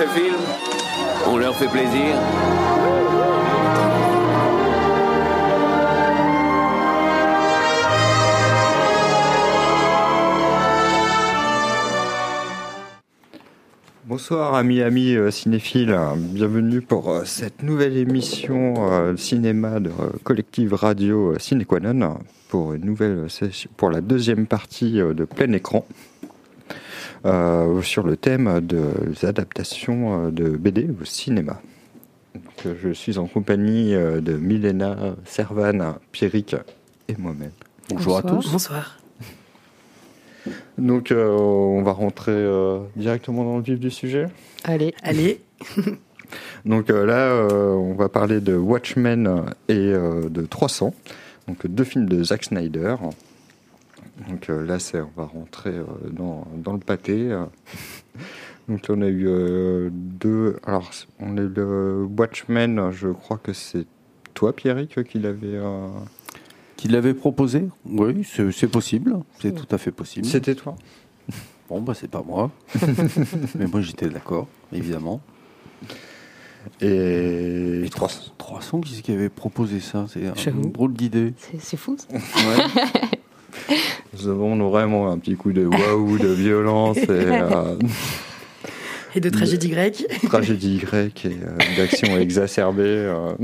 ce film? On leur fait plaisir. Bonsoir amis amis euh, cinéphiles, bienvenue pour euh, cette nouvelle émission euh, cinéma de euh, Collective Radio Cinéquanon pour une nouvelle session, pour la deuxième partie euh, de plein écran euh, sur le thème des adaptations euh, de BD au cinéma. Donc, euh, je suis en compagnie euh, de Milena, Servan, Pierrick et moi-même. Bonjour à tous. Bonsoir. Donc euh, on va rentrer euh, directement dans le vif du sujet. Allez, Allez, Donc euh, là, euh, on va parler de Watchmen et euh, de 300, donc deux films de Zack Snyder. Donc euh, là, c'est, on va rentrer euh, dans, dans le pâté. Donc là, on a eu euh, deux. Alors, on est le Watchmen. Je crois que c'est toi, Pierrick, qui l'avait. euh, qui l'avait proposé? Oui, c'est c'est possible, c'est tout à fait possible. C'était toi? Bon, bah c'est pas moi. Mais moi j'étais d'accord, évidemment. Et, Et 300, 300 qui c'est qui avait proposé ça? C'est J'avoue. une drôle d'idée. C'est c'est fou. ça. Ouais. Nous avons vraiment un petit coup de waouh, de violence et. euh, et de tragédie grecque. tragédie grecque et euh, d'action exacerbée. euh.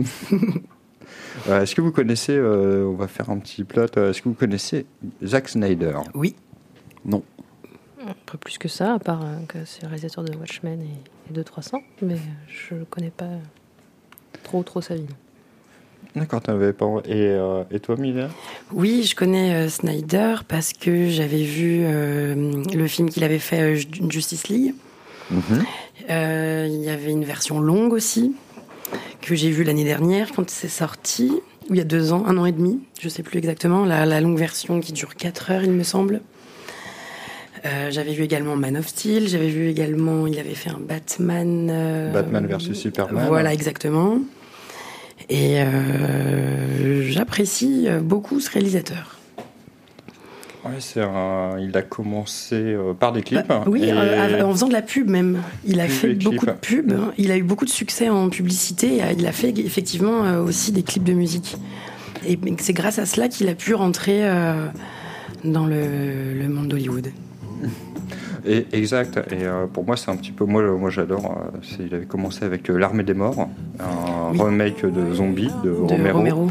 Est-ce que vous connaissez, on va faire un petit plot, euh, est-ce que vous connaissez Zack Snyder? Oui, Non. Pas plus que ça, à part que c'est le réalisateur de Watchmen et, et de 300, mais je ne connais pas trop trop sa vie. D'accord, t'avais pas. Et, euh, et toi, Mila? Oui, je connais euh, Snyder parce que j'avais vu euh, le film qu'il avait fait, Ju- Justice League. Euh, il y avait une version longue aussi que j'ai vue l'année dernière quand c'est sorti, ou il y a deux ans, un an et demi, je sais plus exactement, la, la longue version qui dure quatre heures, il me semble. J'avais vu également Man of Steel, j'avais vu également, il avait fait un Batman. Batman versus Superman. Voilà, exactement. Et euh, j'apprécie beaucoup ce réalisateur. Ouais, un- il a commencé euh, par des clips. Bah, oui, et- euh, en faisant de la pub même. Il a Pub fait beaucoup de pubs. Il a eu beaucoup de succès en publicité. Il a fait effectivement euh, aussi des clips de musique. Et c'est grâce à cela qu'il a pu rentrer euh, dans le, le monde d'Hollywood. Et, exact. Et euh, pour moi, c'est un petit peu. Moi, moi j'adore. euh, il avait commencé avec euh, L'Armée des Morts, un Oui. remake de Zombie de, De Romero, Romero.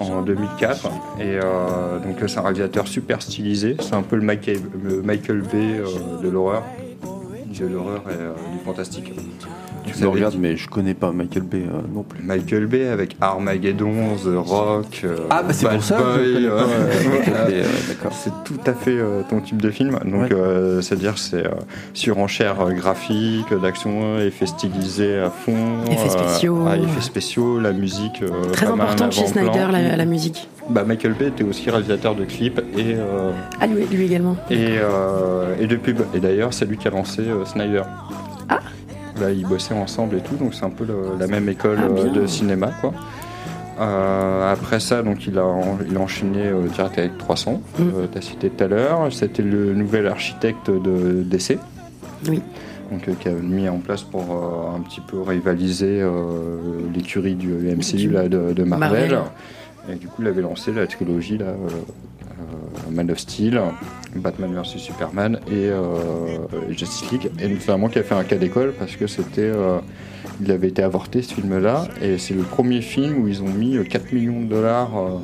en 2004. Et euh, donc, c'est un réalisateur super stylisé. C'est un peu le Michael, le Michael Bay euh, de l'horreur, de l'horreur et du fantastique. Tu me regardes, dit- mais je connais pas Michael Bay euh, non plus. Michael Bay avec Armageddon, The Rock. euh, Ah, bah c'est pour ça que. C'est tout à fait euh, ton type de film. Donc, Ouais. euh, c'est-à-dire, c'est euh, surenchère graphique, d'action, effets stylisés à fond. Effets spéciaux. ah, effets spéciaux, la musique. euh, Très importante chez. Snyder, la, la musique. Bah, Michael Bay était aussi réalisateur de clips et, euh, Ah, lui, lui également. et, euh, et de pubs. Et d'ailleurs, c'est lui qui a lancé euh, Snyder. Ah. Là, ils bossaient ensemble et tout, donc c'est un peu le- la même école Ah, euh, de cinéma, quoi. Euh, après ça, donc il a, il a enchaîné euh, direct avec 300, Mm. euh, t'as cité tout à l'heure. C'était le nouvel architecte de DC, Oui. donc qui a mis en place pour un petit peu rivaliser l'écurie du MCU là, de, de Marvel. Marvel. Et du coup, il avait lancé la trilogie là, Man of Steel, Batman vs Superman et euh, Justice League. Et notamment qui a fait un cas d'école parce que c'était, euh, il avait été avorté ce film-là et c'est le premier film où ils ont mis euh, 4 millions de dollars. euh,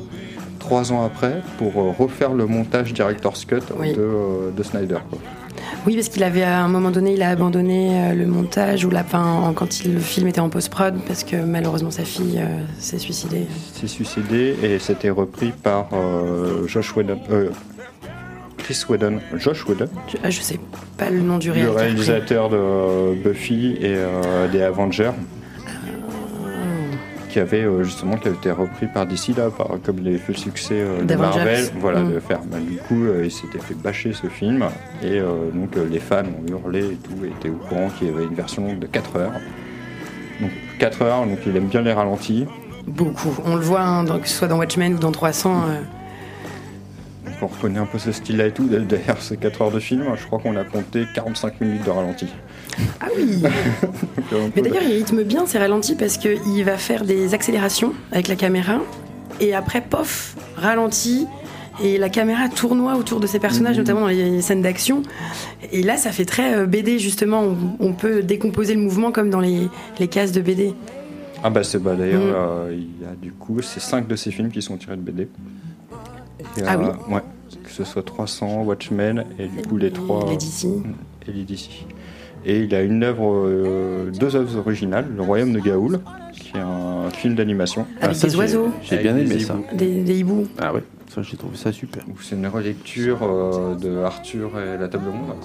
Trois ans après, pour euh, refaire le montage Director's Cut Oui. de, euh, de Snyder. quoi. Oui, parce qu'il avait à un moment donné, il a abandonné euh, le montage ou la fin quand il- le film était en post-prod parce que malheureusement sa fille euh, s'est suicidée. s'est suicidé et c'était repris par euh, Josh Whedon, euh, Chris Whedon, Josh Whedon, Je, ah, je sais pas le nom du le réalisateur. réalisateur de euh, Buffy et euh, des Avengers, qui avait euh, justement qui avait été repris par DC là, par, comme les fait le succès euh, de. Marvel, voilà, Mm. de faire. Bah, du coup, euh, il s'était fait bâcher ce film et euh, donc euh, les fans ont hurlé et tout, et étaient au courant qu'il y avait une version de 4 heures. Donc 4 heures, donc il aime bien les ralentis. Beaucoup. On le voit, hein, dans- que ce soit dans Watchmen ou dans 300. euh, on reconnaît un peu ce style-là et tout. Derrière ces 4 heures de film, je crois qu'on a compté 45 minutes de ralenti. Ah oui Mais d'ailleurs, il rythme bien ces ralentis parce qu'il va faire des accélérations avec la caméra et après, pof, ralenti. Et la caméra tournoie autour de ces personnages, notamment dans les scènes d'action. Et là, ça fait très euh, BD, justement. On, on peut décomposer le mouvement comme dans les, les cases de BD. Ah bah c'est bah d'ailleurs Mm. euh, il y a du coup c'est cinq de ces films qui sont tirés de BD. Ah oui Ouais, que ce soit 300, Watchmen et du coup les trois Les DC. et les DC. Et il a une œuvre, euh, deux œuvres originales, Le Royaume de Gaoul, qui est un film d'animation. Avec Ah, ça, des oiseaux, J'ai bien des aimé ça. hiboux. des, des hiboux. Ah ouais, ça j'ai trouvé ça super. c'est une relecture euh, de Arthur et la table ronde.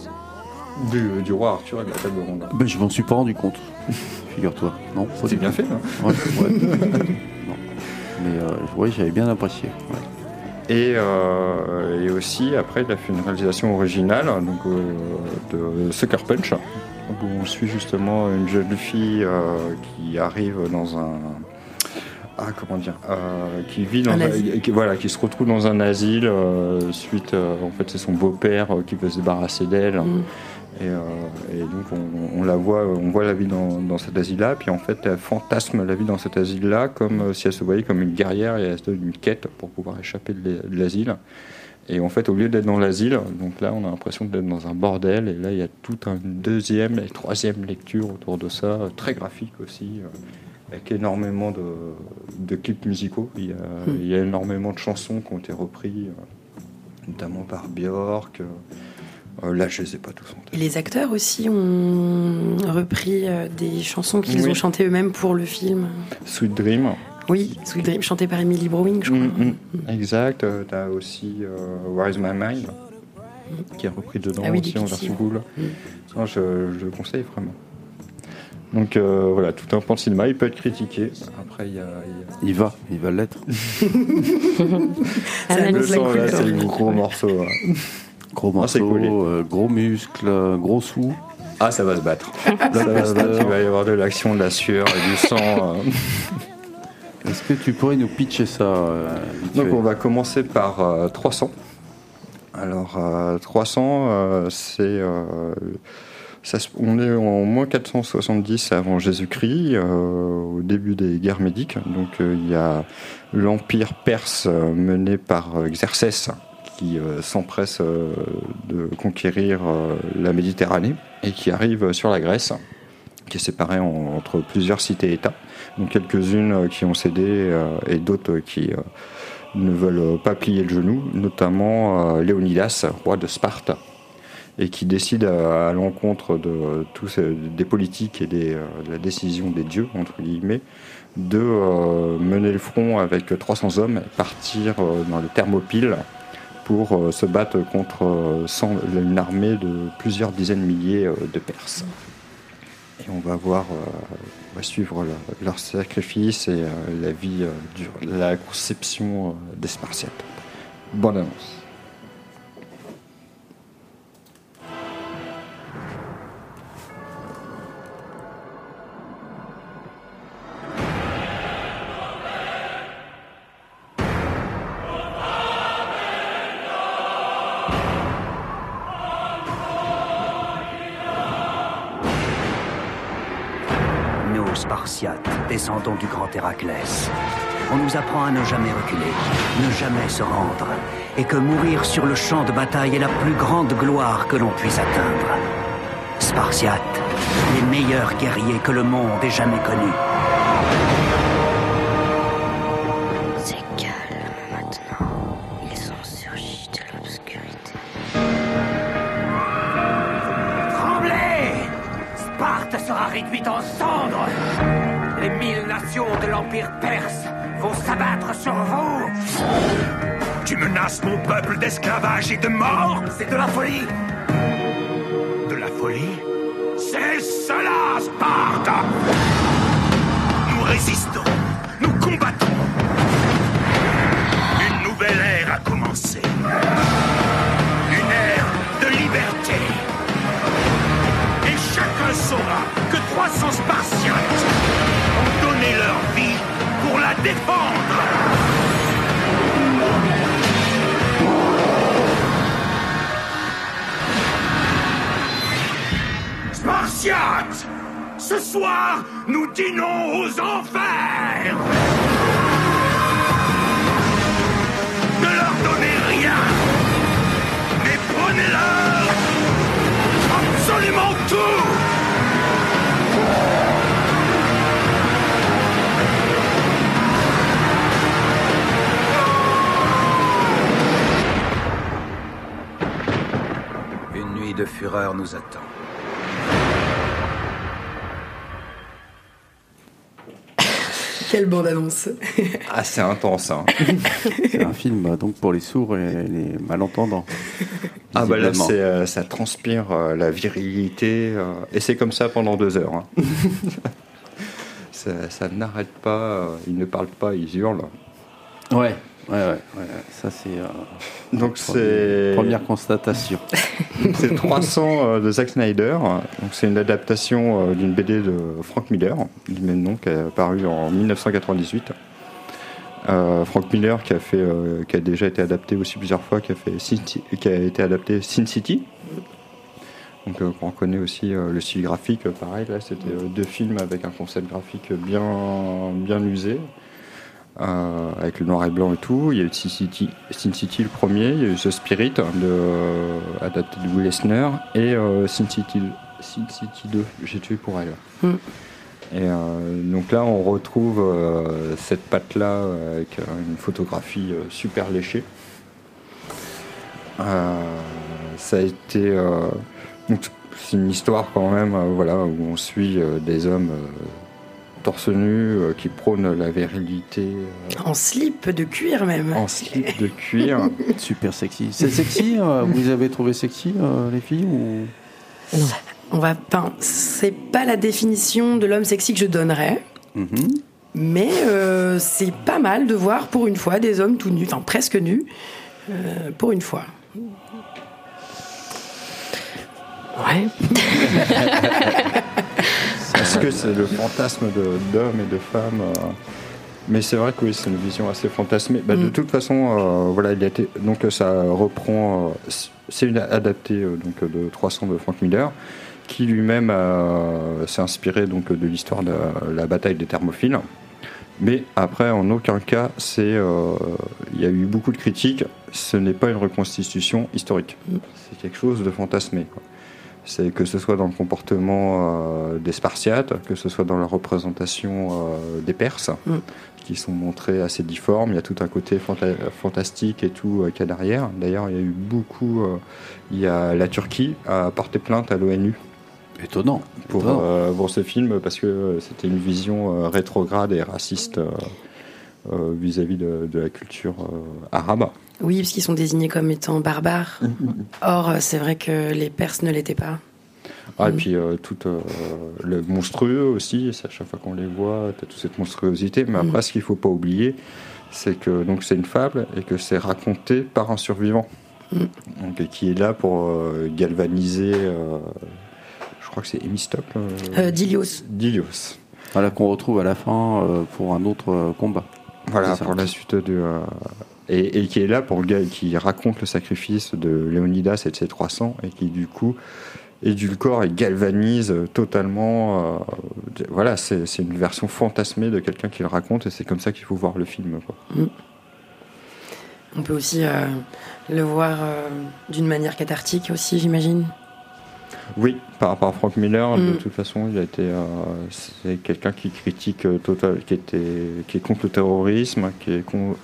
Du, du roi Arthur et de la table ronde. Ben, je m'en suis pas rendu compte, figure-toi. Non, C'est bien fait, hein Ouais, ouais. non. Mais euh, ouais, j'avais bien apprécié. ouais. Et, euh, et aussi, après, il a fait une réalisation originale donc, euh, de Sucker Punch, où on suit justement une jeune fille euh, qui arrive dans un. Ah, comment dire euh, Qui vit dans Un un- asile. qui, voilà, qui se retrouve dans un asile euh, suite. euh, en fait, c'est son beau-père euh, qui veut se débarrasser d'elle. Mm. Et, euh, et donc on, on la voit, on voit la vie dans, dans cet asile-là, puis en fait elle fantasme la vie dans cet asile-là comme euh, si elle se voyait comme une guerrière et elle se donne une quête pour pouvoir échapper de l'e- de l'asile. Et en fait au lieu d'être dans l'asile, donc là on a l'impression d'être dans un bordel, et là il y a toute une deuxième et troisième lecture autour de ça, euh, très graphique aussi, avec énormément de, de clips musicaux. Il y, a, il y a énormément de chansons qui ont été reprises, notamment par Björk. Euh, là je les ai pas tous en tête. Et les acteurs aussi ont repris euh, des chansons qu'ils Oui. ont chantées eux-mêmes pour le film. Sweet Dream. Oui, Sweet Dream, chanté par Emily Browning, je crois. Mm, mm, exact. Euh, T'as aussi euh, Where is My Mind qui est repris dedans Ah oui, aussi en version cool. Mm. Non, je, je le conseille vraiment. Donc euh, voilà, tout un pan de cinéma, il peut être critiqué. Après, il y a. il y a- Il va, il va l'être. Ça Le c'est le gros morceau. hein. Gros Ah, morceau, euh, gros muscles, euh, gros sous. Ah, ça va se battre. ça va se battre. Il va y avoir de l'action, de la sueur et du sang. euh. Est-ce que tu pourrais nous pitcher ça euh, Donc on va commencer par euh, 300. Alors euh, 300, euh, c'est euh, ça on est en moins 470 avant Jésus-Christ, euh, au début des guerres médiques. Donc euh, il y a l'empire perse euh, mené par euh, Xerxès qui euh, s'empresse euh, de conquérir euh, la Méditerranée et qui arrive sur la Grèce, qui est séparée en- entre plusieurs cités-États. Donc quelques-unes qui ont cédé et d'autres qui ne veulent pas plier le genou, notamment Léonidas, roi de Sparte, et qui décide à, l'encontre de tous des politiques et de la décision des dieux, entre guillemets, de mener le front avec 300 hommes et partir dans les Thermopyles pour euh, se battre contre euh, une armée de plusieurs dizaines de milliers euh, de Perses. Et on va voir, on va suivre leur, sacrifice et la vie, la conception des Spartiates. Bonne annonce. Du grand Héraclès. On nous apprend à ne jamais reculer, ne jamais se rendre, et que mourir sur le champ de bataille est la plus grande gloire que l'on puisse atteindre. Spartiates, les meilleurs guerriers que le monde ait jamais connus. Tu menaces mon peuple d'esclavage et de mort C'est de la folie De la folie? C'est cela, Sparte Nous résistons, nous combattons. Une nouvelle ère a commencé. Une ère de liberté. Et chacun saura que 300 Spartiates ont donné leur vie pour la défendre. Ce soir, nous dînons aux enfers! Ne leur donnez rien Mais prenez-leur absolument tout! Une nuit de fureur nous attend. Quelle bande-annonce Ah, c'est intense. Hein. C'est un film donc pour les sourds et les malentendants. Ah bah là, euh, ça transpire euh, la virilité, euh, et c'est comme ça pendant deux heures. hein. ça, ça n'arrête pas, euh, ils ne parlent pas, ils hurlent. Ouais, ouais, ouais. ouais. Ça, c'est. euh, Donc c'est Première constatation. c'est 300 euh, de Zack Snyder. Donc c'est une adaptation euh, d'une BD de Frank Miller, du même nom, qui a paru en 1998. Euh, Frank Miller qui a fait, qui a déjà été adapté aussi plusieurs fois, qui a fait Sin Ci- qui a été adapté Sin City. Donc on connaît aussi le style graphique, pareil là c'était deux films avec un concept graphique bien bien usé, euh, avec le noir et blanc et tout. Il y a eu Sin City, Sin City le premier, il y a eu The Spirit de, euh, adapté de Will Eisner et euh, Sin City Sin City 2, j'ai tué pour elle. Mm. Et euh, donc là, on retrouve cette patte-là avec une photographie super léchée. Ça a été. donc, c'est une histoire quand même, voilà, où on suit des hommes torse nu euh, qui prônent la virilité euh, En slip de cuir même. en slip de cuir. Super sexy. C'est sexy euh, Vous avez trouvé sexy, euh, les filles ou... On va pas. C'est pas la définition de l'homme sexy que je donnerais. Mhm. Mais euh, c'est pas mal de voir pour une fois des hommes tout nus, enfin presque nus, euh, pour une fois. Ouais. Est-ce que c'est le fantasme d'hommes et de femmes euh, Mais c'est vrai que oui, c'est une vision assez fantasmée. Bah, De Mm. toute façon, euh, voilà, il a été, donc ça reprend. euh, c'est une adaptée euh, donc de 300 de Frank Miller, qui lui-même s'est inspiré donc de l'histoire de la bataille des Thermophiles. Mais après, en aucun cas, c'est. Il y a eu beaucoup de critiques. Ce n'est pas une reconstitution historique. C'est quelque chose de fantasmé. quoi. C'est que ce soit dans le comportement euh, des Spartiates, que ce soit dans la représentation euh, des Perses, Mm. qui sont montrés assez difformes. Il y a tout un côté fanta- fantastique et tout euh, qu'il y a derrière. D'ailleurs, il y a eu beaucoup. euh, il y a la Turquie a porté plainte à l'ONU Étonnant. pour, Étonnant. euh, pour ce film parce que c'était une vision euh, rétrograde et raciste euh, vis-à-vis de, de la culture euh, arabe. Oui, parce qu'ils sont désignés comme étant barbares. Or, euh, c'est vrai que les Perses ne l'étaient pas. Ah, et puis euh, tout euh, le monstrueux aussi, c'est à chaque fois qu'on les voit, tu as toute cette monstruosité. Mais après, ce qu'il faut pas oublier, c'est que donc c'est une fable et que c'est raconté par un survivant. Donc, et qui est là pour euh, galvaniser, euh, je crois que c'est Hémistocle, euh, Euh, Dilios. Dilios. Voilà qu'on retrouve à la fin euh, pour un autre combat. Voilà, pour la suite de. euh, et, et qui est là pour ga- qui raconte le sacrifice de Léonidas et de ses 300, et qui du coup édulcore et galvanise totalement. euh, voilà, c'est une version fantasmée de quelqu'un qui le raconte, et c'est comme ça qu'il faut voir le film. quoi. On peut aussi euh, le voir euh, d'une manière cathartique aussi, j'imagine. Oui, par rapport à Frank Miller, de Mm. toute façon, il a été. euh, c'est quelqu'un qui critique euh, total, qui était, qui est contre le terrorisme, qui est con-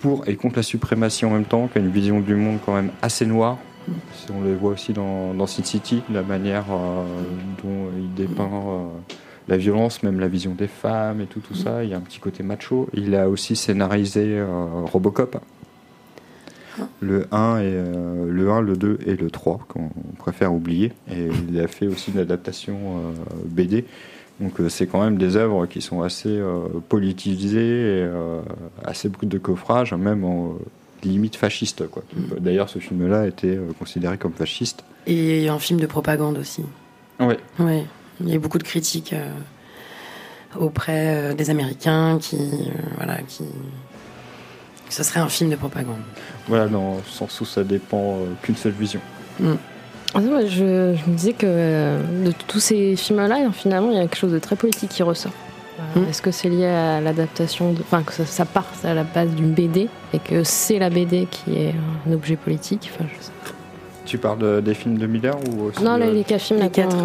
pour et contre la suprématie en même temps, qui a une vision du monde quand même assez noire. On le voit aussi dans, dans Sin City, la manière euh, dont il dépeint la violence, même la vision des femmes et tout, tout ça. Il y a un petit côté macho. Il a aussi scénarisé Robocop. Le 1, et, euh, le 1, le 2 et le 3, qu'on préfère oublier. Et il a fait aussi une adaptation euh, BD. Donc euh, c'est quand même des œuvres qui sont assez euh, politisées, et, assez brutes de coffrage, même en limite fasciste. quoi. D'ailleurs, ce film-là a été euh, considéré comme fasciste. Et un film de propagande aussi. Oui. Oui, il y a eu beaucoup de critiques auprès des Américains qui, voilà, qui, ce serait un film de propagande. Voilà, dans le sens où ça dépend euh, qu'une seule vision. Mm. Ah non, je, je me disais que euh, de tous ces films-là, finalement, il y a quelque chose de très politique qui ressort. Euh, Mm. Est-ce que c'est lié à l'adaptation, enfin que ça, ça part à la base d'une BD et que c'est la BD qui est un objet politique? Enfin, je sais. Tu parles de- des films de Miller ou aussi, Non, les, les quatre films les quatre.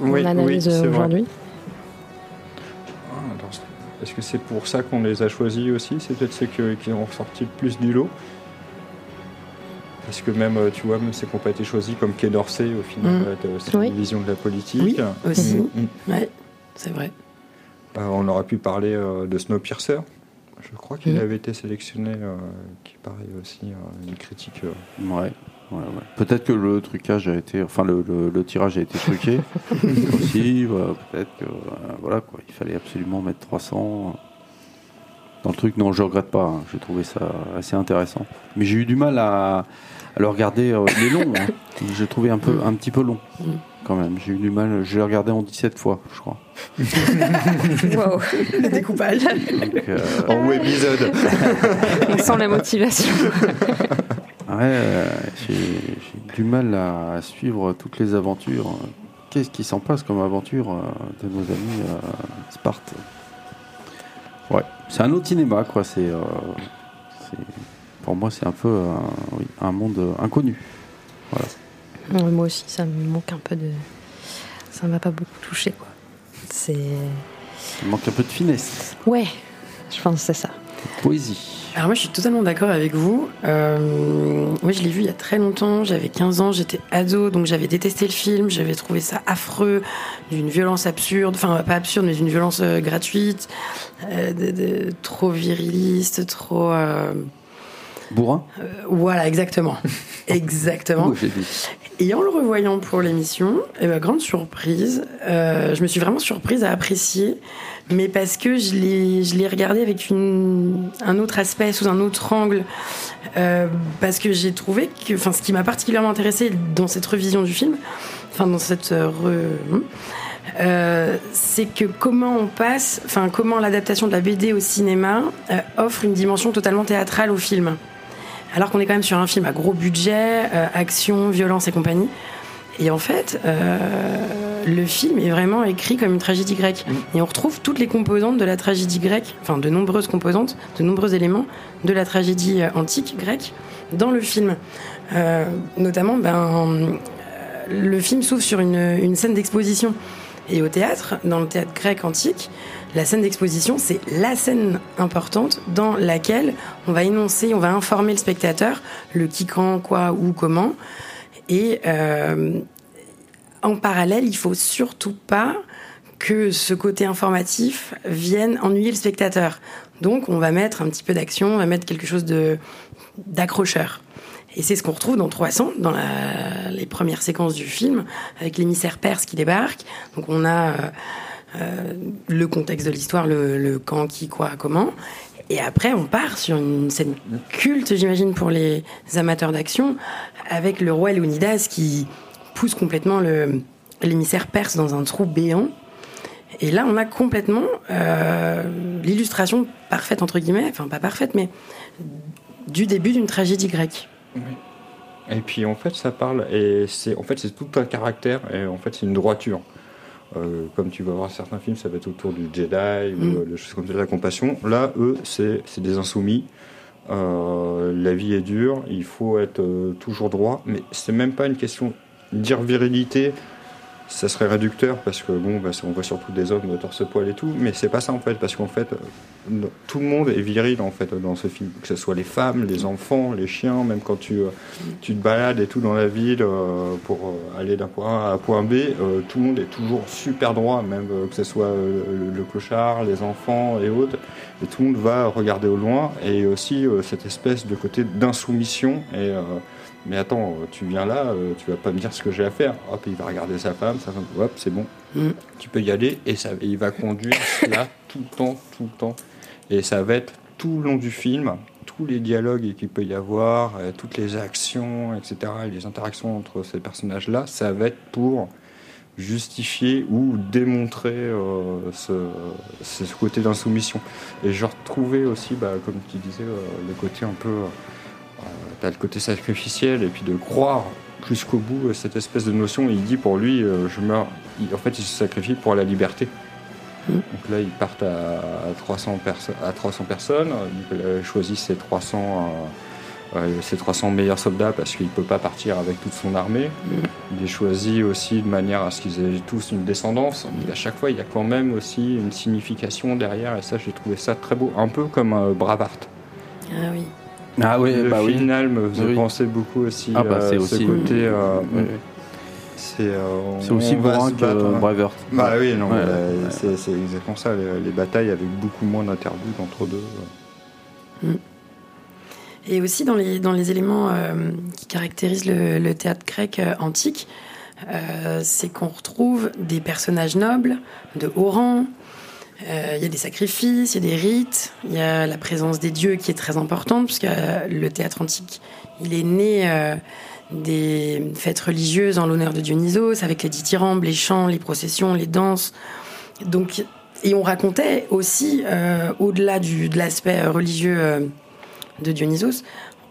Oui, oui, aujourd'hui. Est-ce que c'est pour ça qu'on les a choisis aussi? C'est peut-être ceux qui ont ressorti le plus du lot Parce que même, tu vois, même ceux qui n'ont pas été choisis, comme Quai d'Orsay, au final, Mm. euh, aussi Oui. une vision de la politique. Oui, aussi. Mm, mm. Ouais, c'est vrai. Euh, on aurait pu parler euh, de Snowpiercer. Je crois qu'il Mm. avait été sélectionné, euh, qui paraît aussi euh, une critique. euh, Ouais. Ouais, ouais. Peut-être que le trucage a été, enfin le, le- le tirage a été truqué aussi. voilà, Peut-être que euh, voilà quoi, il fallait absolument mettre 300 dans le truc. Non, je regrette pas. hein. J'ai trouvé ça assez intéressant. Mais j'ai eu du mal à, à le regarder. euh, il est long. hein. J'ai trouvé un peu, un petit peu long quand même. J'ai eu du mal. Je l'ai regardé en 17 fois, je crois. Wow. Le découpage. Donc, euh, En webisode On sent la motivation. Ouais, euh, j'ai j'ai du mal à suivre toutes les aventures. Qu'est-ce qui s'en passe comme aventure euh, de nos amis euh, Sparte? Ouais, c'est un autre cinéma, quoi. C'est, euh, c'est- pour moi, c'est un peu euh, oui, un monde euh, inconnu. Ouais, Moi aussi, ça me manque un peu de. Ça m'a pas beaucoup touché, quoi. C'est. Il manque un peu de finesse, Ouais, je pense que c'est ça. de poésie. Alors moi je suis totalement d'accord avec vous. Euh, moi je l'ai vu il y a très longtemps, j'avais 15 ans, j'étais ado, donc j'avais détesté le film, j'avais trouvé ça affreux, d'une violence absurde, enfin pas absurde mais d'une violence euh, gratuite, euh, de- de- trop viriliste, trop... euh, Bourrin? voilà exactement. exactement. Et en le revoyant pour l'émission, eh ben, grande surprise, euh, je me suis vraiment surprise à apprécier, mais parce que je l'ai, je l'ai regardé avec un autre aspect, sous un autre angle, euh, parce que j'ai trouvé que, enfin, ce qui m'a particulièrement intéressé dans cette revision du film, enfin, dans cette euh, re- euh, c'est que comment on passe, enfin, comment l'adaptation de la BD au cinéma offre une dimension totalement théâtrale au film alors qu'on est quand même sur un film à gros budget, euh, action, violence et compagnie. Et en fait, euh, le film est vraiment écrit comme une tragédie grecque. Et on retrouve toutes les composantes de la tragédie grecque, enfin de nombreuses composantes, de nombreux éléments de la tragédie euh, antique grecque dans le film. Euh, notamment, ben, le film s'ouvre sur une, une scène d'exposition. Et au théâtre, dans le théâtre grec antique, la scène d'exposition, c'est la scène importante dans laquelle on va énoncer, on va informer le spectateur, le qui, quand, quoi, où, comment. Et euh, en parallèle, il faut surtout pas que ce côté informatif vienne ennuyer le spectateur. Donc, on va mettre un petit peu d'action, on va mettre quelque chose de d'accrocheur. Et c'est ce qu'on retrouve dans 300, dans les premières séquences du film, avec l'émissaire perse qui débarque. Donc, on a euh, le contexte de l'histoire, le, le quand, qui, quoi, comment. Et après, on part sur une scène culte, j'imagine, pour les amateurs d'action, avec le roi Léonidas qui pousse complètement l'émissaire perse dans un trou béant. Et là, on a complètement euh, l'illustration parfaite, entre guillemets, enfin pas parfaite, mais du début d'une tragédie grecque. Et puis en fait, ça parle, et c'est en fait, c'est tout un caractère, et en fait, c'est une droiture. Euh, comme tu vas voir certains films, ça va être autour du Jedi ou Mm. euh, des choses comme ça, de la compassion. Là, eux, c'est c'est des insoumis. Euh, la vie est dure, il faut être euh, toujours droit, mais c'est même pas une question. Dire virilité, ça serait réducteur parce que bon, bah, on voit surtout des hommes torse-poil et tout, mais c'est pas ça en fait, parce qu'en fait, euh, tout le monde est viril en fait dans ce film, que ce soit les femmes, les enfants, les chiens, même quand tu, euh, tu te balades et tout dans la ville euh, pour aller d'un point A à un point B, tout le monde est toujours super droit, même que ce soit le, le clochard, les enfants et autres, et tout le monde va regarder au loin, et aussi cette espèce de côté d'insoumission et mais attends, tu viens là, euh, tu vas pas me dire ce que j'ai à faire. Hop, il va regarder sa femme, sa femme, hop, c'est bon. Mm. Tu peux y aller et ça, et il va conduire là tout le temps, tout le temps. Et ça va être tout le long du film, tous les dialogues qu'il peut y avoir, euh, toutes les actions, etc., et les interactions entre ces personnages-là, ça va être pour justifier ou démontrer euh, ce, ce côté d'insoumission. Et je retrouvais aussi, bah, comme tu disais, euh, le côté un peu... euh, T'as le côté sacrificiel et puis de croire jusqu'au bout euh, cette espèce de notion. Il dit pour lui, euh, je meurs. il- en fait, il se sacrifie pour la liberté. Mm. Donc là, ils partent à 300, perso- à 300 personnes. Il euh, choisit ses 300, euh, euh, ses 300 meilleurs soldats parce qu'il ne peut pas partir avec toute son armée. Il les choisit aussi de manière à ce qu'ils aient tous une descendance. Mais à chaque fois, il y a quand même aussi une signification derrière. Et ça, j'ai trouvé ça très beau. Un peu comme euh, Bravart. Ah oui. Ah oui, le bah oui. final me faisait Oui. penser beaucoup aussi Ah bah, à c'est ce aussi- côté. euh, Oui, oui. C'est euh, C'est aussi bourrin que hein. Braveheart. Bah oui, non, Ouais, mais, ouais. euh, c'est exactement ça. Les, les batailles avec beaucoup moins d'interviews entre deux. ouais. Et aussi dans les, dans les éléments euh, qui caractérisent le, le théâtre grec euh, antique, euh, c'est qu'on retrouve des personnages nobles, de haut rang, euh, il y a des sacrifices, il y a des rites, il y a la présence des dieux qui est très importante, puisque euh, le théâtre antique, il est né euh, des fêtes religieuses en l'honneur de Dionysos, avec les dithyrambes, les chants, les processions, les danses. Donc, et on racontait aussi, euh, au-delà de l'aspect religieux euh, de Dionysos,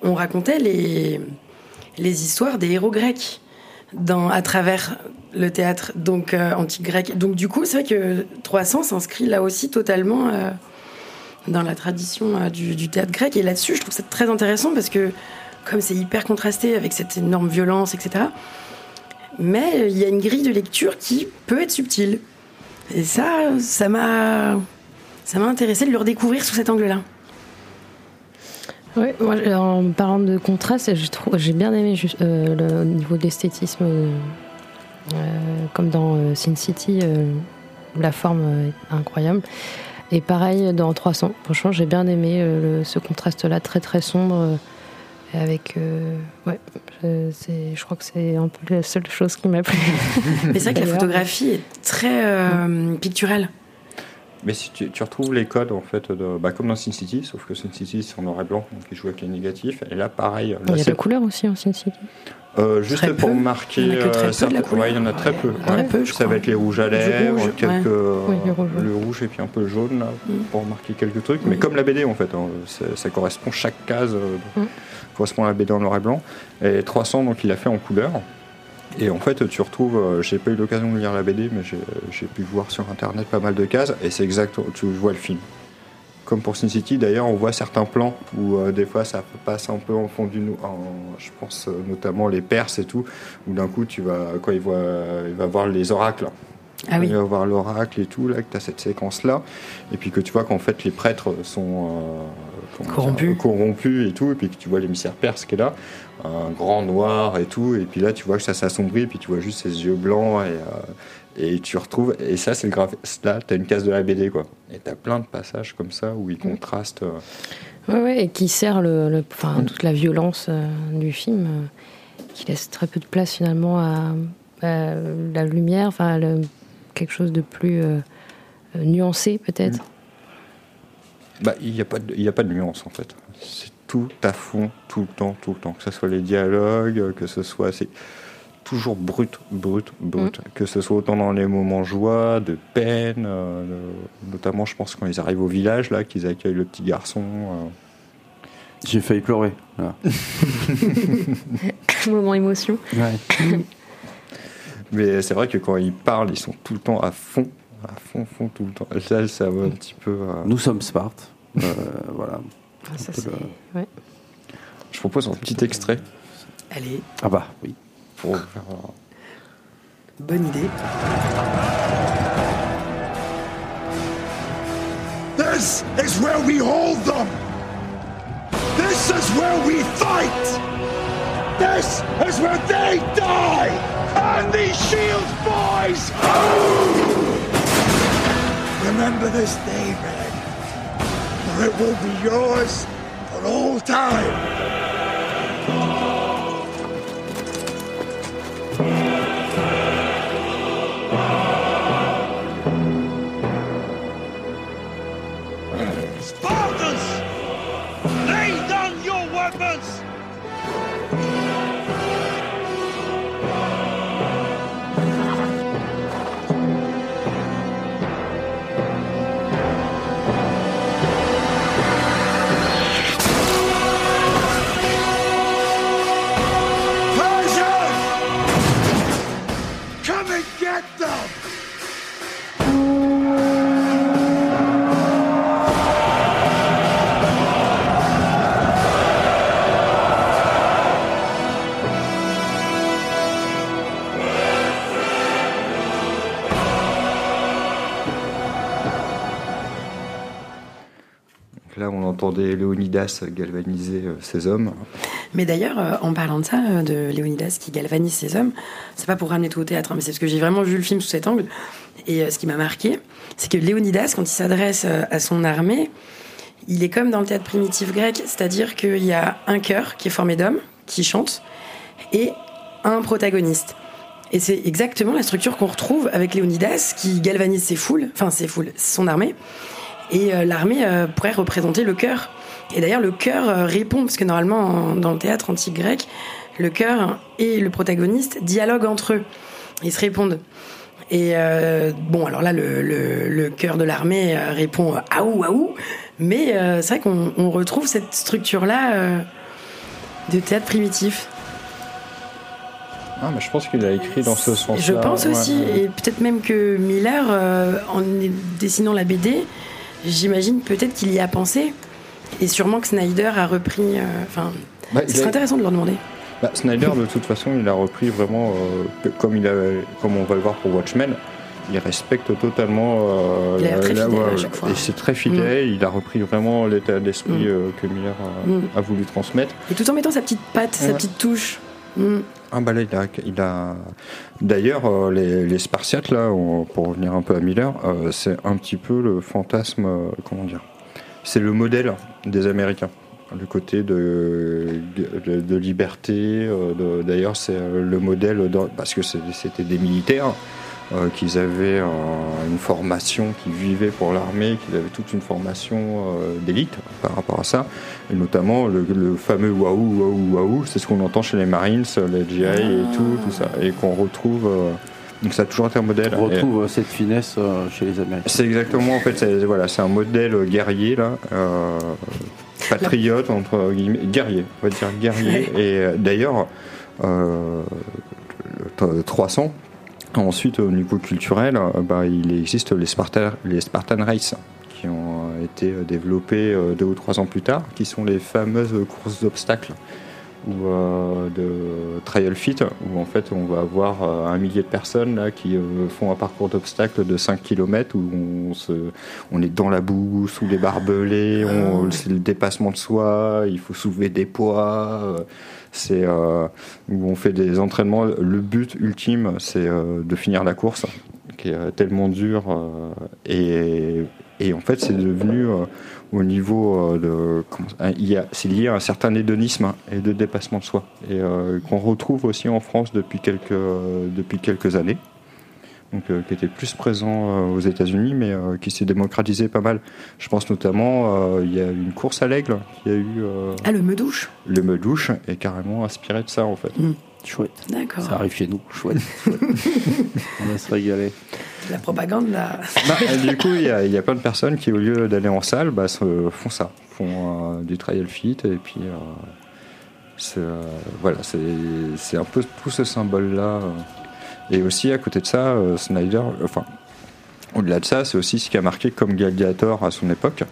on racontait les, les histoires des héros grecs dans, à travers le théâtre donc euh, antique grec. Donc du coup, c'est vrai que 300 s'inscrit là aussi totalement euh, dans la tradition euh, du, du théâtre grec. Et là-dessus, je trouve ça très intéressant parce que comme c'est hyper contrasté avec cette énorme violence, etc. Mais il y a une grille de lecture qui peut être subtile. Et ça, ça m'a, ça m'a intéressé de le redécouvrir sous cet angle-là. Moi, j'ai- en parlant de contraste, j'ai bien aimé juste, euh, le au niveau de l'esthétisme, euh, euh, comme dans euh, Sin City, euh, la forme est incroyable. Et pareil dans 300. Franchement, j'ai bien aimé le- ce contraste-là, très très sombre, avec. ouais, je, je crois que c'est un peu la seule chose qui m'a plu. Mais c'est vrai que la photographie est très picturale. Mais si tu, tu retrouves les codes en fait, de, bah, comme dans Sin City, sauf que Sin City c'est en noir et blanc, donc il joue avec les négatifs. Et là, pareil. Là, Il y a de c'est- la couleur aussi en Sin City. Euh, juste Très pour peu. marquer. Il y en a peu de couleur. ouais, il y en a très peu. Très ouais. peu, je Ça crois. va être les rouges à lèvres, rouge, quelques, Oui, le rouge, ouais. le rouge et puis un peu le jaune là, Mm. pour marquer quelques trucs. Mais Mm. comme la BD en fait, hein, ça correspond chaque case euh, Mm. correspond à la BD en noir et blanc. Et 300 donc il l'a fait en couleur. Et en fait, tu retrouves, euh, j'ai pas eu l'occasion de lire la BD, mais j'ai j'ai pu voir sur internet pas mal de cases, et c'est exact, tu vois le film. Comme pour Sin City, d'ailleurs, on voit certains plans où euh, des fois ça passe un peu en fond du en, je pense euh, notamment les Perses et tout, où d'un coup tu vas, quand il, voit, il va voir les oracles, Ah oui. il va voir l'oracle et tout, là, que tu as cette séquence-là, et puis que tu vois qu'en fait les prêtres sont euh, dire, corrompus et tout, et puis que tu vois l'émissaire perse qui est là, un grand noir et tout, et puis là tu vois que ça s'assombrit, et puis tu vois juste ses yeux blancs, et, euh, et tu retrouves, et ça c'est le graphisme, là tu as une case de la BD, quoi, et tu as plein de passages comme ça où ils contrastent. euh, Ouais, ouais, et qui sert le, le- enfin, toute la violence euh, du film, euh, qui laisse très peu de place finalement à, à la lumière, enfin quelque chose de plus euh, euh, nuancé peut-être. Bah, il n'y a, pas de- il y a pas de nuance en fait. C'est tout à fond, tout le temps, tout le temps. Que ce soit les dialogues, que ce soit. C'est toujours brut, brut, brut. Que ce soit autant dans les moments joie, de peine, euh, le- notamment je pense quand ils arrivent au village, là, qu'ils accueillent le petit garçon. euh. J'ai failli pleurer. là. Moment émotion. Mais c'est vrai que quand ils parlent, ils sont tout le temps à fond, à fond, fond, tout le temps. Et ça, ça va un petit peu. euh, Nous sommes Sparte. Euh, voilà. Ah, ça, le- ouais. Je propose un petit extrait Allez, Ah bah oui. pour faire. euh, bonne idée. This is where we hold them. This is where we fight. This is where they die. And these shields, boys. Remember this day, Red, for it will be yours for all time. Entendait Léonidas galvaniser euh, ses hommes. Mais d'ailleurs, euh, en parlant de ça, euh, de Léonidas qui galvanise ses hommes, c'est pas pour ramener tout au théâtre, hein, mais c'est parce que j'ai vraiment vu le film sous cet angle. Et ce qui m'a marqué, c'est que Léonidas, quand il s'adresse à son armée, il est comme dans le théâtre primitif grec, c'est-à-dire qu'il y a un chœur qui est formé d'hommes, qui chantent, et un protagoniste. Et c'est exactement la structure qu'on retrouve avec Léonidas, qui galvanise ses foules, enfin ses foules, son armée. Et euh, l'armée euh, pourrait représenter le chœur. Et d'ailleurs, le chœur euh, répond, parce que normalement, en- dans le théâtre antique grec, le chœur et le protagoniste dialoguent entre eux. Ils se répondent. Et euh, bon, alors là, le, le, le chœur de l'armée répond aou, aou. Mais euh, c'est vrai qu'on on retrouve cette structure-là euh, de théâtre primitif. Ah, mais je pense qu'il a écrit dans ce sens-là. Je pense aussi, ouais. et peut-être même que Miller, en dessinant la BD, j'imagine peut-être qu'il y a pensé, et sûrement que Snyder a repris. euh, Enfin, Bah, ce serait a- intéressant de leur demander. Bah, Snyder, de toute façon, il a repris vraiment, euh, comme, il a, comme on va le voir pour Watchmen, il respecte totalement. euh, Il l'air très la- fidèle à chaque fois. Et c'est très fidèle, il a repris vraiment l'état d'esprit Mm. euh, que Miller a, Mm. a voulu transmettre. Et tout en mettant sa petite patte, sa petite touche. Il a, il a... D'ailleurs, euh, les, Spartiates, là, pour revenir un peu à Miller, euh, c'est un petit peu le fantasme, euh, comment dire, c'est le modèle des Américains. Le côté de, liberté, d'ailleurs c'est le modèle, parce que c'était des militaires, euh, qu'ils avaient euh, une formation, qui vivaient pour l'armée, qu'ils avaient toute une formation euh, d'élite par rapport à ça. Et notamment le, le fameux waouh, waouh, waouh, c'est ce qu'on entend chez les Marines, les GI et tout, tout ça, et qu'on retrouve. euh, donc ça a toujours été un modèle. On Et retrouve cette finesse chez les Américains. C'est exactement, en fait, c'est voilà, un modèle guerrier, là, patriote, entre guillemets, guerrier, on va dire guerrier. Et d'ailleurs, euh, le- 300, ensuite, au niveau culturel, euh, bah, il existe les Spartan, les Spartan Race qui ont euh, été euh, développés deux ou trois ans plus tard, qui sont les fameuses courses d'obstacles ou euh, de trial fit où en fait on va avoir un millier de personnes là qui euh, font un parcours d'obstacles de 5 km où on, se, on est dans la boue, sous les barbelés, on, c'est le dépassement de soi, il faut soulever des poids, euh, c'est euh, où on fait des entraînements. Le but ultime c'est euh, de finir la course qui est euh, tellement dur euh, et, et en fait c'est devenu au niveau de c'est lié à un certain hédonisme et de dépassement de soi et qu'on retrouve aussi en France depuis quelques depuis quelques années donc euh, qui était plus présent euh, aux États-Unis mais euh, qui s'est démocratisé pas mal je pense notamment euh, il y a eu une course à l'aigle qui a eu euh, Ah, le meudouche? le meudouche est carrément inspiré de ça en fait Chouette. D'accord. Ça arrive chez nous. Chouette. chouette. On va se régaler. La propagande, là. Bah, du coup, il y, a- il y a plein de personnes qui, au lieu d'aller en salle, bah, se- font ça, font euh, du trial fit, et puis euh, c'est, euh, voilà, c'est c'est un peu tout ce symbole-là. Et aussi, à côté de ça, euh, Snyder, enfin, au-delà de ça, c'est aussi ce qui a marqué comme Gladiator à son époque.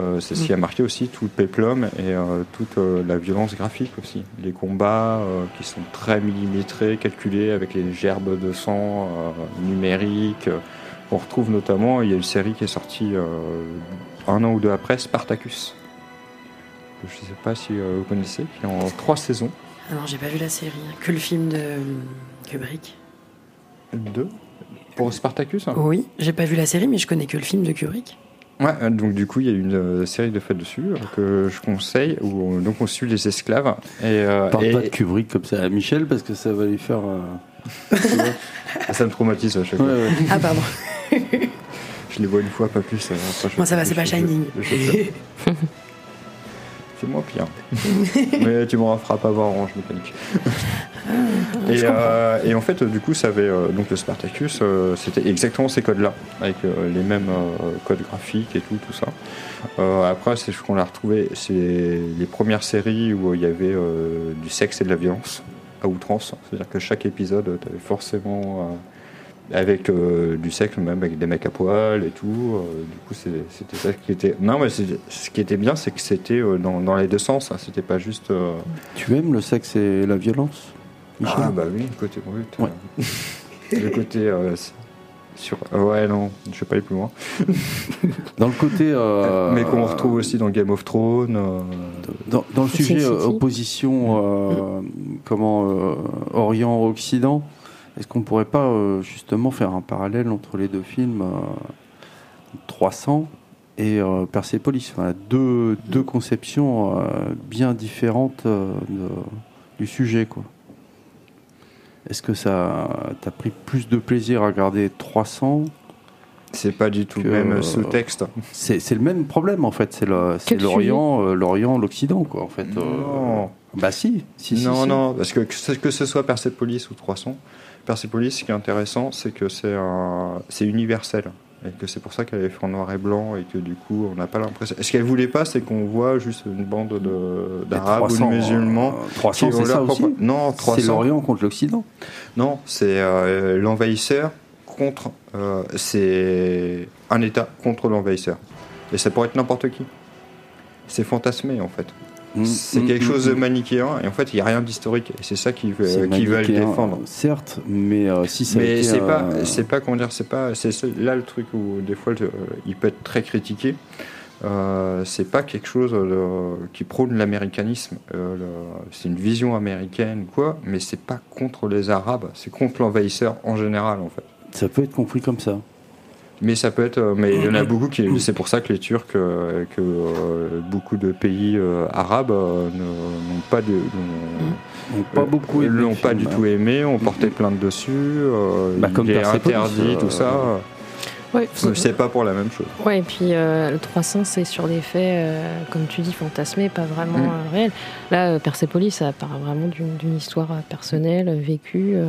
Euh, c'est ce qui a marqué aussi tout le péplum et euh, toute euh, la violence graphique aussi. Les combats qui sont très millimétrés, calculés avec les gerbes de sang numériques. on retrouve notamment, il y a une série qui est sortie un an ou deux après, Spartacus. Je ne sais pas si vous connaissez, qui est en trois saisons. Ah non, j'ai pas vu la série. Que le film de euh, Kubrick. Deux Pour Spartacus hein Oui, j'ai pas vu la série, mais je connais que le film de Kubrick. Ouais, euh, donc du coup, il y a une euh, série de faits dessus euh, que je conseille, où on, donc on suit les esclaves. Et, euh, Parle et- pas de Kubrick comme ça à Michel parce que ça va lui faire. euh, ça me traumatise à chaque fois. Ouais. Ah, pardon. Je les vois une fois, pas plus. Moi, ça va, c'est pas je- Shining. je- je- C'est moins pire. Mais tu m'en feras pas voir Orange Mécanique. et, euh, et en fait, du coup, ça avait euh, donc le Spartacus, euh, c'était exactement ces codes-là, avec les mêmes codes graphiques et tout, tout ça. Après, c'est ce qu'on a retrouvé, c'est les premières séries où il y avait du sexe et de la violence à outrance. C'est-à-dire que chaque épisode, tu avais forcément avec euh, du sexe, même avec des mecs à poil et tout. euh, du coup, c'était ça qui était. Non, mais ce qui était bien, c'est que c'était euh, dans, dans les deux sens. hein. C'était pas juste. euh, Tu aimes le sexe et la violence Michel? Ah, bah oui, le côté brut. euh, le côté euh, Sur... Ouais, non, je vais pas aller plus loin. Dans le côté. euh, Mais qu'on retrouve aussi dans Game of Thrones. euh, Dans, dans le sujet opposition, euh, comment euh, Orient-Occident, est-ce qu'on pourrait pas euh, justement faire un parallèle entre les deux films euh, 300 et euh, Persepolis Voilà, deux, deux conceptions euh, bien différentes euh, de- du sujet, quoi. Est-ce que ça t'as pris plus de plaisir à regarder 300 C'est pas du tout le même euh, sous-texte. C'est c'est le même problème en fait, c'est le- c'est Quel l'Orient, euh, l'Orient, l'Occident quoi en fait. euh. Non. Bah si, si, si, non, si. non, parce que que ce, que ce soit Persepolis ou 300, Persepolis, ce qui est intéressant, c'est que c'est un- c'est universel. Et que c'est pour ça qu'elle est fait en noir et blanc et que du coup, on n'a pas l'impression. Ce qu'elle voulait pas, c'est qu'on voit juste une bande d'arabes ou de 300, musulmans. euh, 300 qui ont c'est ça leur aussi. propre- Non, C'est 300. l'Orient contre l'Occident. Non, c'est euh, l'envahisseur contre. euh, c'est un État contre l'envahisseur. Et ça pourrait être n'importe qui. C'est fantasmé en fait. Mm, C'est mm, quelque mm, chose de manichéen et en fait il n'y a rien d'historique. Et c'est ça qu'ils veulent, manichéen, défendre. Certes, mais euh, si ça Mais c'est pas, euh, c'est pas comment dire, c'est pas, c'est là le truc où des fois le- il peut être très critiqué. Euh, c'est pas quelque chose euh, qui prône l'américanisme. Euh, c'est une vision américaine quoi, mais c'est pas contre les Arabes, c'est contre l'envahisseur en général en fait. ça peut être compris comme ça. Mais ça peut être, euh, mais il y en a beaucoup qui, c'est pour ça que les Turcs, euh, que euh, beaucoup de pays euh, arabes euh, ne- n'ont pas de, n'ont- pas beaucoup aimé l'ont pas du hein. tout aimé, ont porté plainte dessus, euh, Bah, comme il est interdit, euh, tout ça. Ouais, C'est pas pour la même chose. Ouais, et puis euh, le 300, c'est sur des faits, euh, comme tu dis, fantasmés, pas vraiment Mm. euh, réels. Là, Persepolis, ça part vraiment d'une histoire personnelle, vécue, euh,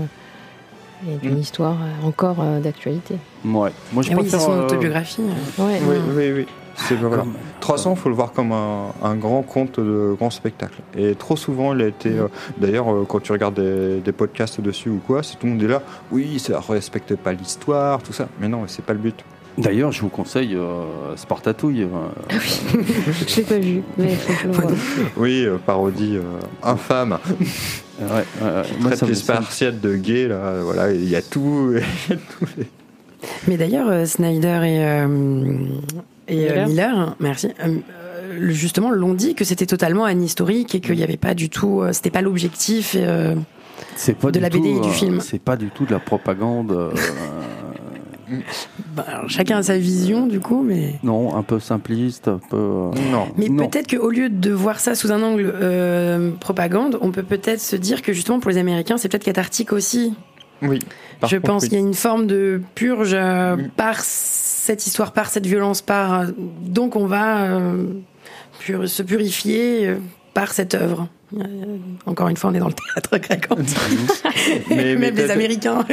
et d'une histoire euh, encore euh, d'actualité. Ouais. Moi je Ah oui, c'est préfère. son euh, autobiographie. Ouais, Oui, oui, oui. C'est vrai. comme- 300, faut le voir comme un, un grand conte de grand spectacle. Et trop souvent, il a été. euh, D'ailleurs, euh, quand tu regardes des, des podcasts dessus ou quoi, c'est tout le monde est là. Oui, ça respecte pas l'histoire, tout ça. Mais non, c'est pas le but. D'ailleurs, je vous conseille euh, Spartatouille. euh, Je l'ai pas vu, mais faut que je le Faut- voie. Oui, euh, parodie euh, infâme. ouais, ouais, ouais. Moi, les Spartiates de gays, là. Voilà, il y a tout. Mais d'ailleurs, euh, Snyder et, euh, et euh, Miller. Miller, merci, euh, justement, l'ont dit que c'était totalement anhistorique et qu'il n'y avait pas du tout, euh, c'était pas l'objectif. euh, C'est pas de la BD et du film. C'est pas du tout de la propagande. bah, alors, chacun a sa vision, du coup, mais. non, un peu simpliste, un peu. euh, Non. Mais peut-être qu'au lieu de voir ça sous un angle euh, propagande, on peut peut-être se dire que justement pour les Américains, c'est peut-être cathartique aussi. Oui. Je contre, pense oui. qu'il y a une forme de purge euh, Mm. par cette histoire, par cette violence, par donc on va euh, pur- se purifier par cette œuvre. Euh, encore une fois, on est dans le théâtre grec. Mais- mais Même les t'as- Américains.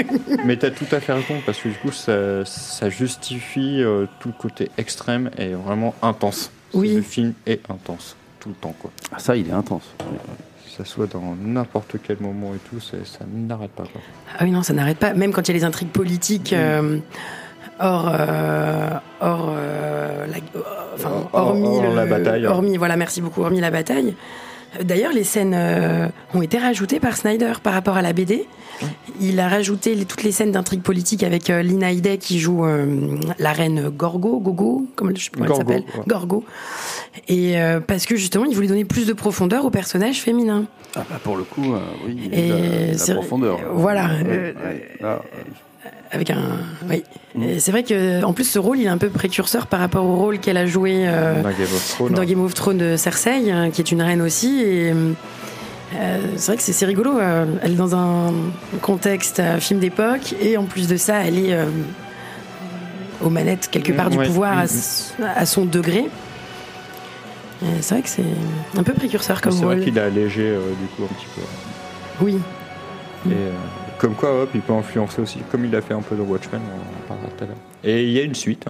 Mais tu as tout à fait raison, parce que du coup, ça, ça justifie euh, tout le côté extrême et vraiment intense. Oui. Le film est intense, tout le temps, quoi. Ah, ça, il est intense. Ouais, Que ça soit dans n'importe quel moment et tout, ça n'arrête pas, quoi. Ah oui, non, ça n'arrête pas. Même quand il y a les intrigues politiques euh, hors, euh, hors, euh, la, euh, enfin, hormis la bataille. Hormis, voilà, merci beaucoup, hormis la bataille. D'ailleurs, les scènes euh, ont été rajoutées par Snyder par rapport à la BD. Il a rajouté les- toutes les scènes d'intrigue politique avec euh, Lina Headey qui joue euh, la reine Gorgo, Gogo, comme je sais pas comment elle Gorgo, s'appelle, ouais. Gorgo. Et euh, parce que justement, il voulait donner plus de profondeur au personnage féminin. Ah bah pour le coup, euh, oui, il y a Et de la, de la c'est- profondeur. voilà, Ouais, euh, ouais. Là, Avec un, oui. C'est vrai que en plus ce rôle, il est un peu précurseur par rapport au rôle qu'elle a joué euh, Dans Game of Thrones. dans Game of Thrones de Cersei, euh, qui est une reine aussi. Et euh, c'est vrai que c'est rigolo. euh, elle est dans un contexte film d'époque, et en plus de ça, elle est aux manettes quelque part du Ouais. pouvoir à, Mm. s- à son degré. C'est vrai que c'est un peu précurseur comme C'est vrai rôle. qu'il a allégé, du coup, un petit peu. Oui. Et comme quoi, hop, il peut influencer aussi, comme il a fait un peu dans Watchmen, on en parlera tout à l'heure. Et il y a une suite.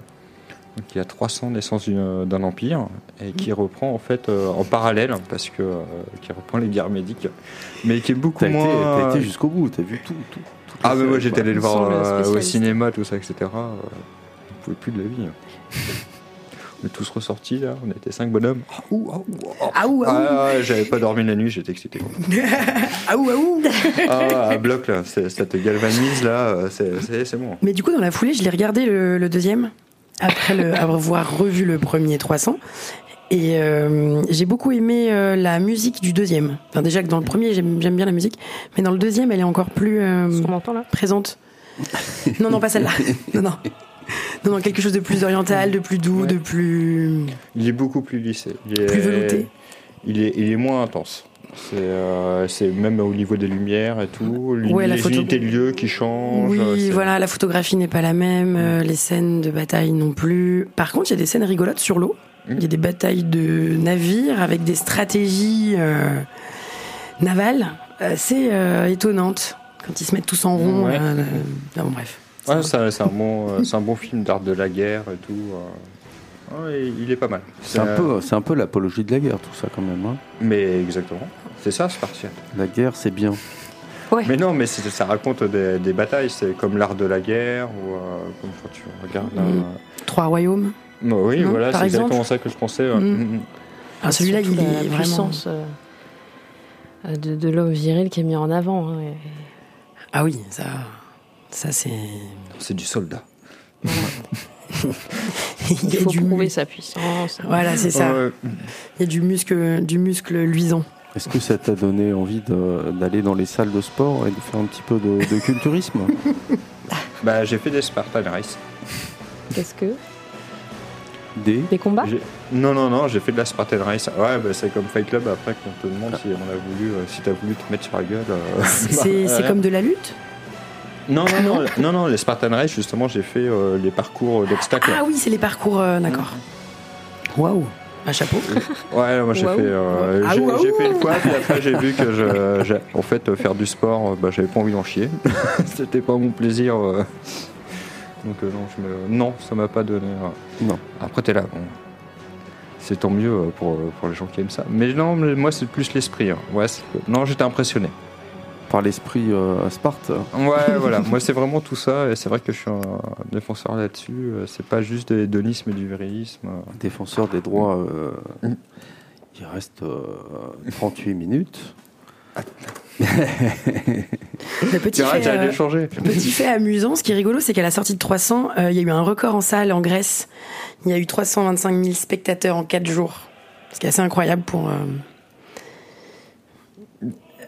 Donc, il y a 300 naissances d'un empire et qui reprend en fait euh, en parallèle parce que euh, qui reprend les guerres médiques, mais qui est beaucoup moins. t'as été jusqu'au bout, t'as vu tout. Ah mais moi j'étais allé le voir euh, au cinéma, tout ça, etc. Je pouvais plus de la vie. On est tous ressortis là, on était cinq bonhommes. Ah, ouh, ah, ouh, ah. Ah ouh, ah. Ah, j'avais pas dormi la nuit, j'étais excité. Ah ouh, ah ouh. Ah, à bloc là, ça te galvanise là, c'est- bon. Mais du coup, dans la foulée, je l'ai regardé le, le deuxième, après le, avoir revu le premier 300. Et euh, j'ai beaucoup aimé euh, la musique du deuxième. Enfin, déjà que dans le premier, j'aime bien la musique. Mais dans le deuxième, elle est encore plus euh, Ce qu'on entend là? présente. Non, non, pas celle-là. Non, non. Non, non, quelque chose de plus oriental, de plus doux, Ouais. de plus. Il est beaucoup plus lissé. Il est, Plus velouté. Il est, il est moins intense. C'est euh, même au niveau des lumières et tout, Ouais, la photo- l'unité de lieu qui change. Oui, voilà, la photographie n'est pas la même, euh, les scènes de bataille non plus. Par contre, il y a des scènes rigolotes sur l'eau. Il y a des batailles de navires avec des stratégies euh, navales assez euh, étonnantes. Quand ils se mettent tous en rond. Ouais. bon, bref. Ouais, c'est un, bon, euh, c'est un bon film d'art de la guerre et tout. euh. Ouais, il est pas mal. C'est un peu, c'est un peu l'apologie de la guerre, tout ça quand même. hein. Mais exactement. C'est ça, Spartiate. La guerre, c'est bien. Mais non, mais ça raconte des, des batailles. C'est comme l'art de la guerre ou euh, comme quand tu regardes. Mhm. Trois royaumes. euh, bah oui, Non, voilà, c'est exactement ça que je pensais. Mhm. Mhm. Ah, celui-là, il est la vraiment. puissance euh, euh, de, de l'homme viril qui est mis en avant. hein, et- Ah oui, ça, ça c'est. C'est du soldat. il y a faut du. prouver sa puissance. Voilà, c'est ça. Ouais. Il y a du muscle, du muscle luisant. Est-ce que ça t'a donné envie d'aller dans les salles de sport et de faire un petit peu de, de culturisme? Bah, j'ai fait des Spartan Race. Qu'est-ce que? Des Des combats? Non, non, non, j'ai fait de la Spartan Race. Ouais, bah, c'est comme Fight Club après qu'on te demande si on a voulu, euh, si t'as voulu te mettre sur la gueule. euh, C'est bah, comme de la lutte? Non, non, non, non, non, les Spartan Race, justement, j'ai fait euh, les parcours d'obstacles. Ah oui, c'est les parcours, euh, d'accord. Waouh, un chapeau. Ouais, moi j'ai Waouh. fait, euh, Ah, j'ai, waouh. j'ai fait une fois, puis après j'ai vu que je, j'ai- en fait, euh, faire du sport, euh, bah, j'avais pas envie d'en chier. C'était pas mon plaisir. euh. Donc euh, non, je me... non, ça m'a pas donné. euh. Non. Après t'es là, bon. C'est tant mieux euh, pour, euh, pour les gens qui aiment ça. Mais non, mais moi c'est plus l'esprit. hein. Ouais, c'est- non, j'étais impressionné. Par l'esprit euh, Sparte. Ouais, voilà. Moi c'est vraiment tout ça, et c'est vrai que je suis un défenseur là-dessus. Euh, C'est pas juste de l'hédonisme et du virilisme. défenseur des droits. euh, Mm. il reste euh, 38 minutes. Le petit, fait, euh, petit amusant, ce qui est rigolo, c'est qu'à la sortie de 300, euh, il y a eu un record en salle en Grèce. Il y a eu 325 000 spectateurs en 4 jours. Ce qui est assez incroyable pour.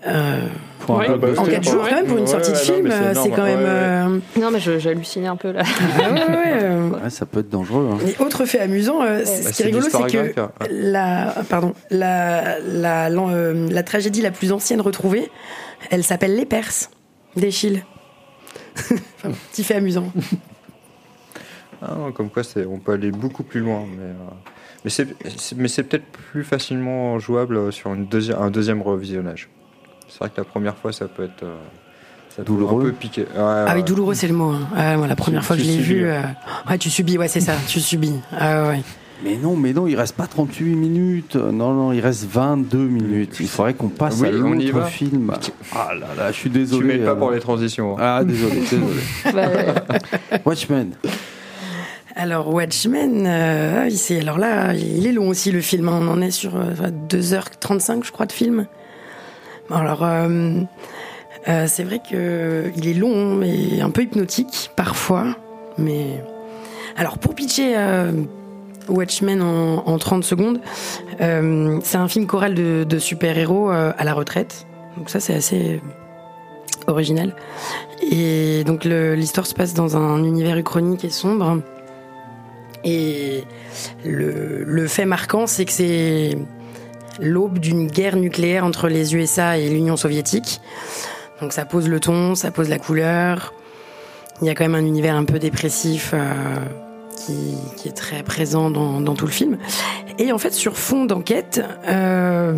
euh, en 4 quoi. jours, quand même, pour une sortie de film, c'est euh, c'est quand même. Euh, Non, mais j'hallucinais un peu là. ah ouais, ça peut être dangereux. hein. Et autre fait amusant, euh, c'est- Bah, ce qui est rigolo, c'est que hein. la, pardon, la, la, l'en- la tragédie la plus ancienne retrouvée, elle s'appelle les Perses d'Échille. enfin, petit fait amusant. Ah, non, comme quoi, on peut aller beaucoup plus loin. Mais, euh, mais, c'est, c'est- mais c'est peut-être plus facilement jouable sur une deuxi- un deuxième revisionnage. C'est vrai que la première fois, ça peut être. euh, ça peut Douloureux. Un peu piqué. Ouais, Ah oui, douloureux, c'est le mot. hein. Ah, moi, la première Tu- fois que tu je l'ai vu, ouais. euh, ouais, tu subis, ouais, c'est ça, tu subis. Ah ouais. Mais non, mais non, il reste pas 38 minutes. Non, non, il reste 22 minutes. Il faudrait qu'on passe Oui, à l'autre film. Ah là là, je suis Tu désolé. m'aides pas euh. pour les transitions. hein. Ah, désolé, désolé. Bah, Watchmen. Alors Watchmen, euh, ah alors là, il est long aussi le film. hein. On en est sur euh, 2h35, je crois, de film. Alors euh, euh, c'est vrai que il est long, mais un peu hypnotique parfois. Mais alors pour pitcher euh, Watchmen en, en 30 secondes, c'est un film choral de, super-héros à la retraite. Donc ça c'est assez original. Et donc l'histoire se passe dans un univers uchronique et sombre. Et le fait marquant, c'est que c'est l'aube d'une guerre nucléaire entre les USA et l'Union soviétique. Donc ça pose le ton, ça pose la couleur. Il y a quand même un univers un peu dépressif euh, qui, est très présent dans, tout le film. Et en fait, sur fond d'enquête, euh,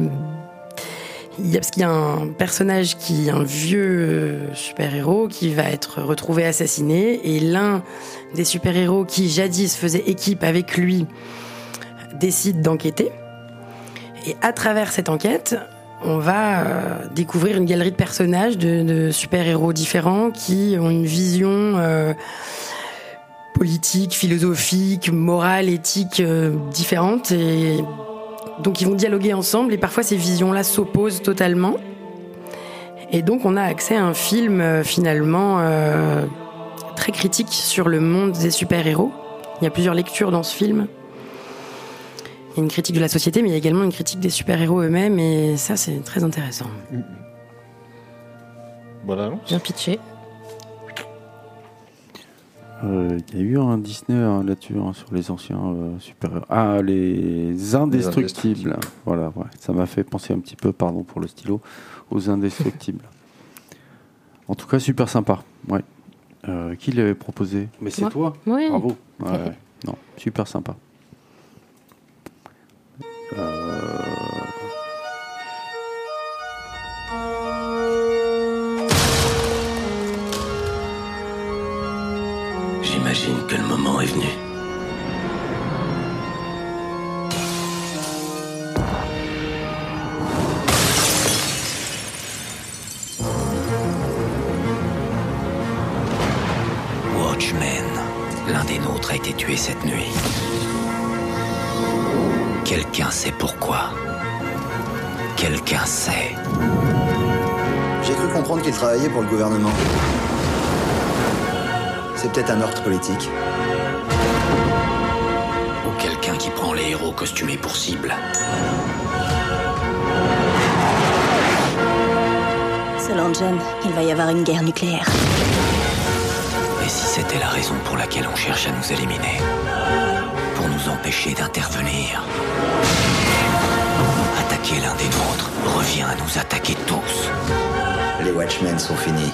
il y a, parce qu'il y a un personnage qui un vieux euh, super-héros qui va être retrouvé assassiné et l'un des super-héros qui jadis faisait équipe avec lui décide d'enquêter. Et à travers cette enquête, on va euh, découvrir une galerie de personnages, de, super-héros différents qui ont une vision euh, politiques, philosophiques, morales, éthiques euh, différentes. Et donc ils vont dialoguer ensemble et parfois ces visions-là s'opposent totalement. Et donc on a accès à un film finalement très critique sur le monde des super-héros. Il y a plusieurs lectures dans ce film. Il y a une critique de la société, mais il y a également une critique des super-héros eux-mêmes, et ça c'est très intéressant. Voilà. Bien pitché. Euh, Il y a eu un Disney hein, là-dessus, hein, sur les anciens euh, super Ah, les indestructibles. Voilà, ouais. ça m'a fait penser un petit peu, pardon pour le stylo, aux indestructibles. en tout cas, super sympa. Ouais. Euh, qui l'avait proposé? Mais c'est toi Oui. Bravo. Ouais, ouais. Non, super sympa. Euh, J'imagine que le moment est venu. Watchmen, l'un des nôtres a été tué cette nuit. Quelqu'un sait pourquoi. Quelqu'un sait. J'ai cru comprendre qu'il travaillait pour le gouvernement. C'est peut-être un meurtre politique. Ou quelqu'un qui prend les héros costumés pour cible. Selon John, il va y avoir une guerre nucléaire. Et si c'était la raison pour laquelle on cherche à nous éliminer? Nous empêcher d'intervenir Attaquer l'un des nôtres revient à nous attaquer tous. Les Watchmen sont finis.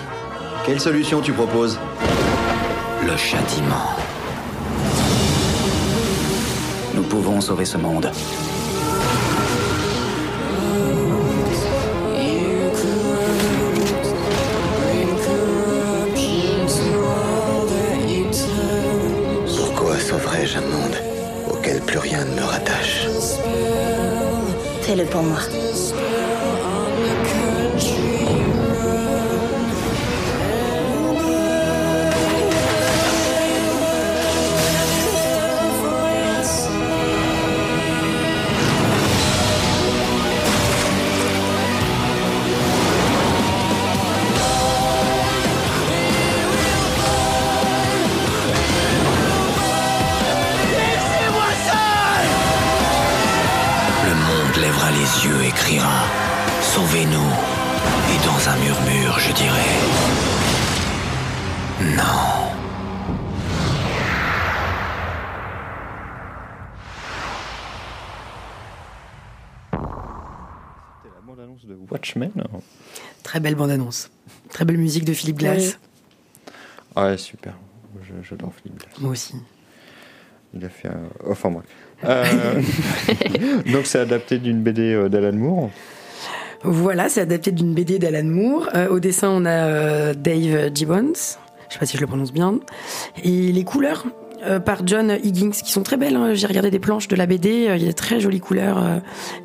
Quelle solution tu proposes? Le châtiment. Nous pouvons sauver ce monde. Fais-le pour moi. Sauvez-nous Et dans un murmure, je dirai Non. C'était la bande-annonce de Watchmen. Très belle bande-annonce. Très belle musique de Philippe Glass. Ouais, super. Je- J'adore Philippe Glass. Moi aussi. Il a fait un... Enfin, bref. Euh, Donc, c'est adapté d'une BD euh, d'Alan Moore. Voilà, c'est adapté d'une BD d'Alan Moore. Euh, au dessin, on a euh, Dave Gibbons. Je sais pas si je le prononce bien. Et les couleurs euh, par John Higgins, qui sont très belles. hein. J'ai regardé des planches de la BD. euh, Il y a de très jolies couleurs, euh,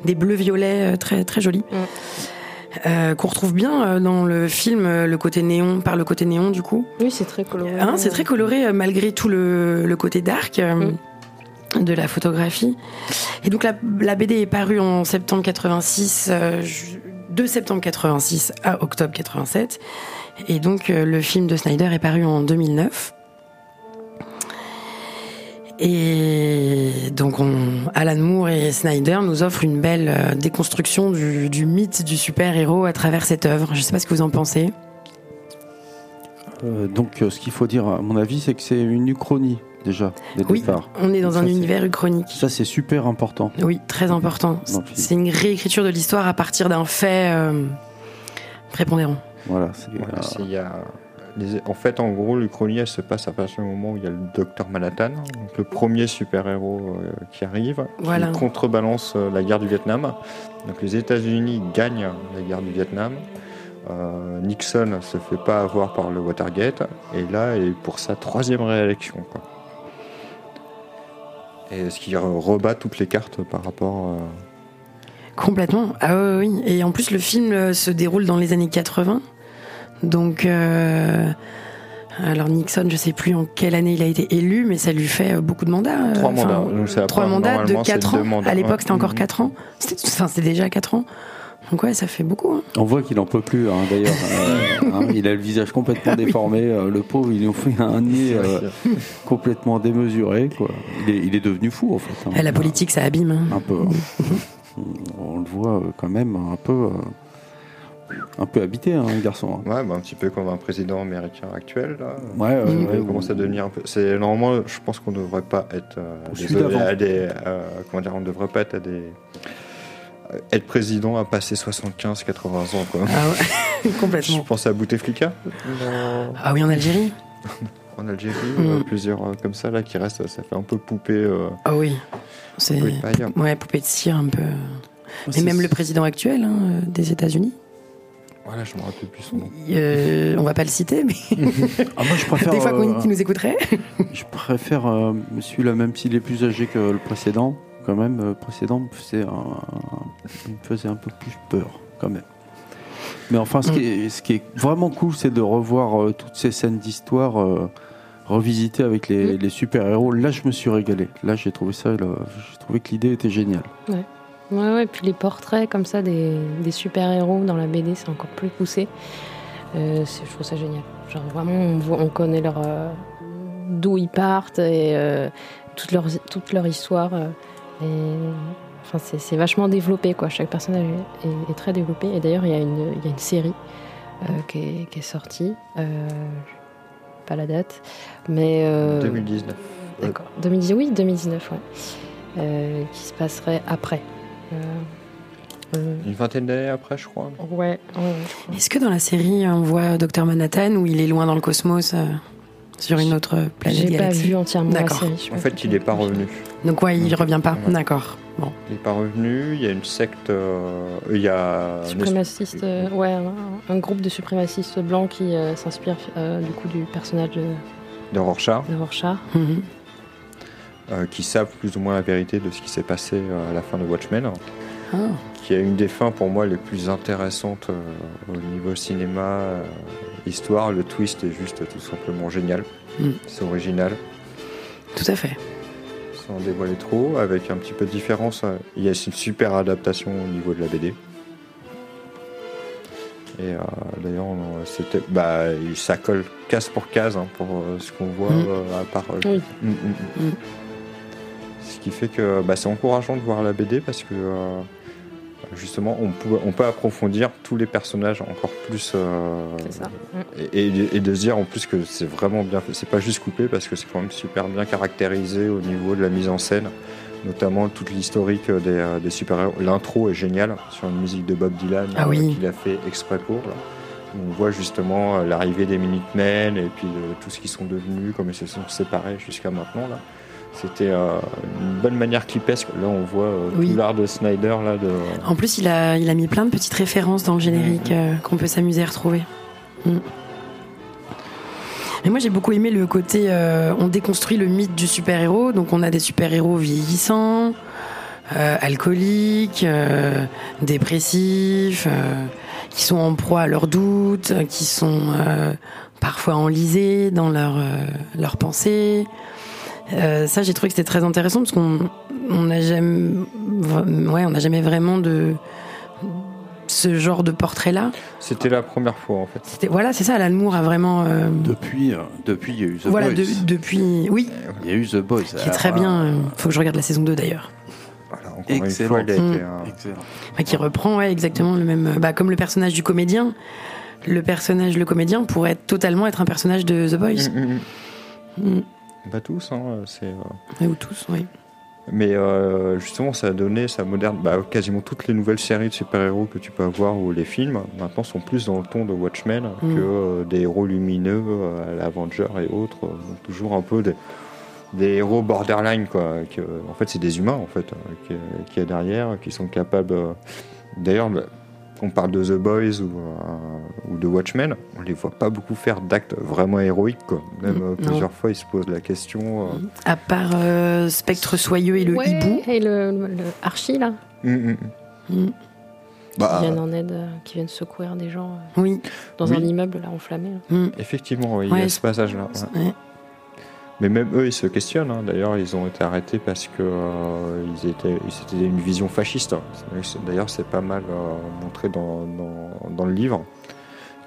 des bleus violets, euh, très très jolies. Euh, qu'on retrouve bien euh, dans le film, euh, le côté néon, par le côté néon du coup. Oui, c'est très coloré. Hein, c'est très coloré euh, malgré tout le, le côté dark euh, de la photographie. Et donc la, la BD est parue en septembre 86, euh, de septembre 86 à octobre 87. Et donc euh, le film de Snyder est paru en 2009. Et donc on, Alan Moore et Snyder nous offrent une belle euh, déconstruction du, du mythe du super-héros à travers cette œuvre. Je sais pas ce que vous en pensez. euh, donc, euh, ce qu'il faut dire, à mon avis, c'est que c'est une uchronie, déjà, dès le Oui, départ. on est dans Ça, un c'est- univers uchronique. Ça, c'est super important. Oui, très important. C'est une réécriture de l'histoire à partir d'un fait euh, prépondérant. Voilà, c'est euh, les- En fait, en gros, l'Uchronie, elle se passe à partir du moment où il y a le docteur Manhattan, donc le premier super-héros euh, qui arrive, Voilà. qui contrebalance euh, la guerre du Vietnam. Donc les États-Unis gagnent la guerre du Vietnam. Euh, Nixon se fait pas avoir par le Watergate, et là, il est pour sa troisième réélection. Quoi. Et ce qui re- rebat toutes les cartes par rapport. euh, Complètement. Ah oui, oui. Et en plus, le film se déroule dans les années 80. Donc, euh, Alors Nixon, je sais plus en quelle année il a été élu, mais ça lui fait beaucoup de mandats. Trois enfin, mandats. C'est Trois mandats de c'est 4 ans. mandats. À l'époque, Ouais. c'était encore. 4 ans. Enfin, c'était déjà 4 ans. Donc ouais, ça fait beaucoup. hein. On voit qu'il en peut plus, hein, d'ailleurs. Euh, hein, il a le visage complètement déformé. euh, le pauvre, ils lui fait un nez euh, complètement démesuré. Quoi. Il, est, il est devenu fou, en fait. hein. Eh, La politique, ça abîme. hein. Un peu. hein. On le voit quand même un peu, euh, un peu habité, hein, le garçon. hein. Ouais, bah, un petit peu comme un président américain actuel. Là. Ouais, ouais, Il ouais, commence ou- à devenir un peu. C'est normalement, je pense qu'on ne devrait pas être. euh, désolé, d'avant. à des, euh, comment dire, on ne devrait pas être à des. euh, Être président à passer 75-80 ans, quoi. Ah ouais, Je complètement. pense à Bouteflika? Ah oui, en Algérie en Algérie, Mm. euh, plusieurs euh, comme ça là qui restent, ça fait un peu poupée. euh, Ah oui. C'est poupée de paille. ouais, poupée de cire un peu. Et c'est- même le président actuel hein, euh, des États-Unis. Voilà, je me rappelle plus son nom. Euh, on va pas le citer, mais Ah, moi, je préfère, des fois euh, qu'on qui nous écouterait. je préfère euh, celui-là, même s'il est plus âgé que le précédent. Quand même, le précédent me faisait un, il me faisait un peu plus peur, quand même. Mais enfin, ce, qui, est, ce qui est vraiment cool, c'est de revoir euh, toutes ces scènes d'histoire euh, revisitées avec les, les super-héros. Là, je me suis régalé. Là, j'ai trouvé ça, j'ai trouvé que l'idée était géniale. Ouais, ouais, puis les portraits comme ça des, des super-héros dans la BD, c'est encore plus poussé. Euh, je trouve ça génial. Genre vraiment, on, voit- on connaît leur, euh, d'où ils partent et euh, toute, leur, toute leur histoire. et, enfin, c'est, vachement développé, quoi. Chaque personnage est, est- est très développé. Et d'ailleurs, il y, a une- il y a une série qui, est, qui est sortie. Pas la date, mais... euh, 2019. D'accord. 2010, oui, 2019, ouais. Qui se passerait après. Euh, euh, Une vingtaine d'années après, je crois. ouais, je. Est-ce que dans la série, on voit Docteur Manhattan où il est loin dans le cosmos, euh, sur une autre planète J'ai pas vu entièrement la série. En fait, il n'est pas revenu. Donc ouais, il revient pas. Ouais. D'accord. Bon. Il n'est pas revenu. Il y a une secte. euh, il y a. Suprémaciste, euh, ouais, un, un groupe de suprémacistes blancs qui euh, s'inspire euh, du coup du personnage de, de Rorschach de Rorschach. Mhm. Qui savent plus ou moins la vérité de ce qui s'est passé euh, à la fin de Watchmen. Ah. Qui a une des fins pour moi les plus intéressantes euh, au niveau cinéma, euh, histoire. Le twist est juste tout simplement génial. Mm. C'est original. Tout à fait. sans dévoiler trop, avec un petit peu de différence. euh, Il y a une super adaptation au niveau de la BD. Et euh, d'ailleurs, c'était, bah, ça colle case pour case hein, pour euh, ce qu'on voit, Mm. euh, à part. euh, Oui. Mm. Ce qui fait que bah, c'est encourageant de voir la BD parce que euh, justement, on peut, on peut approfondir tous les personnages encore plus. euh, C'est ça. et, et- et de se dire en plus que c'est vraiment bien fait. C'est pas juste coupé parce que c'est quand même super bien caractérisé au niveau de la mise en scène, notamment toute l'historique des, euh, des super-héros. L'intro est géniale sur une musique de Bob Dylan Ah oui. qu'il a fait exprès pour. là. On voit justement l'arrivée des Minutemen et puis de tout ce qu'ils sont devenus, comme ils se sont séparés jusqu'à maintenant. Là. C'était euh, une bonne manière clipesque. Là, on voit euh, Oui. tout l'art de Snyder là, de, En plus, il a, il a mis plein de petites références dans le générique euh, qu'on peut s'amuser à retrouver. Mm. Mais moi, j'ai beaucoup aimé le côté. on déconstruit le mythe du super-héros. Donc, on a des super-héros vieillissants, alcooliques, dépressifs, qui sont en proie à leurs doutes, qui sont parfois enlisés dans leurs leurs pensées. Euh, ça, j'ai trouvé que c'était très intéressant parce qu'on on n'a jamais, ouais, on n'a jamais vraiment de ce genre de portrait-là. C'était la première fois en fait. C'était voilà, c'est ça. Alan Moore a vraiment euh, Depuis, euh, depuis, il y a eu The voilà Boys. de- depuis oui, Il y a eu The Boys. qui est très bien. euh, faut que je regarde la saison 2 d'ailleurs. Voilà, Excellent. une fois, il a été Mm. Excellent. Enfin, qui reprend ouais, exactement le même, bah, comme le personnage du comédien. Le personnage, le comédien pourrait totalement être un personnage de The Boys. Mm, mm, mm. Mm. Pas tous, hein, c'est. euh, Ouais, Ou tous, oui. Mais euh, justement, ça a donné, ça moderne. Bah, quasiment toutes les nouvelles séries de super-héros que tu peux avoir ou les films maintenant sont plus dans le ton de Watchmen Mm. que euh, des héros lumineux euh, l'Avenger et autres. donc toujours un peu des, des héros borderline, quoi. Que, en fait, c'est des humains, en fait, qui, qui est derrière, qui sont capables. D'ailleurs, bah, on parle de The Boys ou, ou de Watchmen, on les voit pas beaucoup faire d'actes vraiment héroïques, quoi. Même Mm, euh, non. plusieurs fois, ils se posent la question. euh, À part euh, Spectre Soyeux et le Ouais, hibou. et le, le Archie là. mm, mm, mm. Mm. Bah, qui viennent en aide, euh, qui viennent secourir des gens euh, Oui. dans Oui. un immeuble là enflammé. là. Mm. Effectivement, oui, il y a ce passage-là. ouais. Mais même eux, ils se questionnent. hein. D'ailleurs, ils ont été arrêtés parce que euh, ils étaient, c'était une vision fasciste. D'ailleurs, c'est pas mal euh, montré dans, dans, dans le livre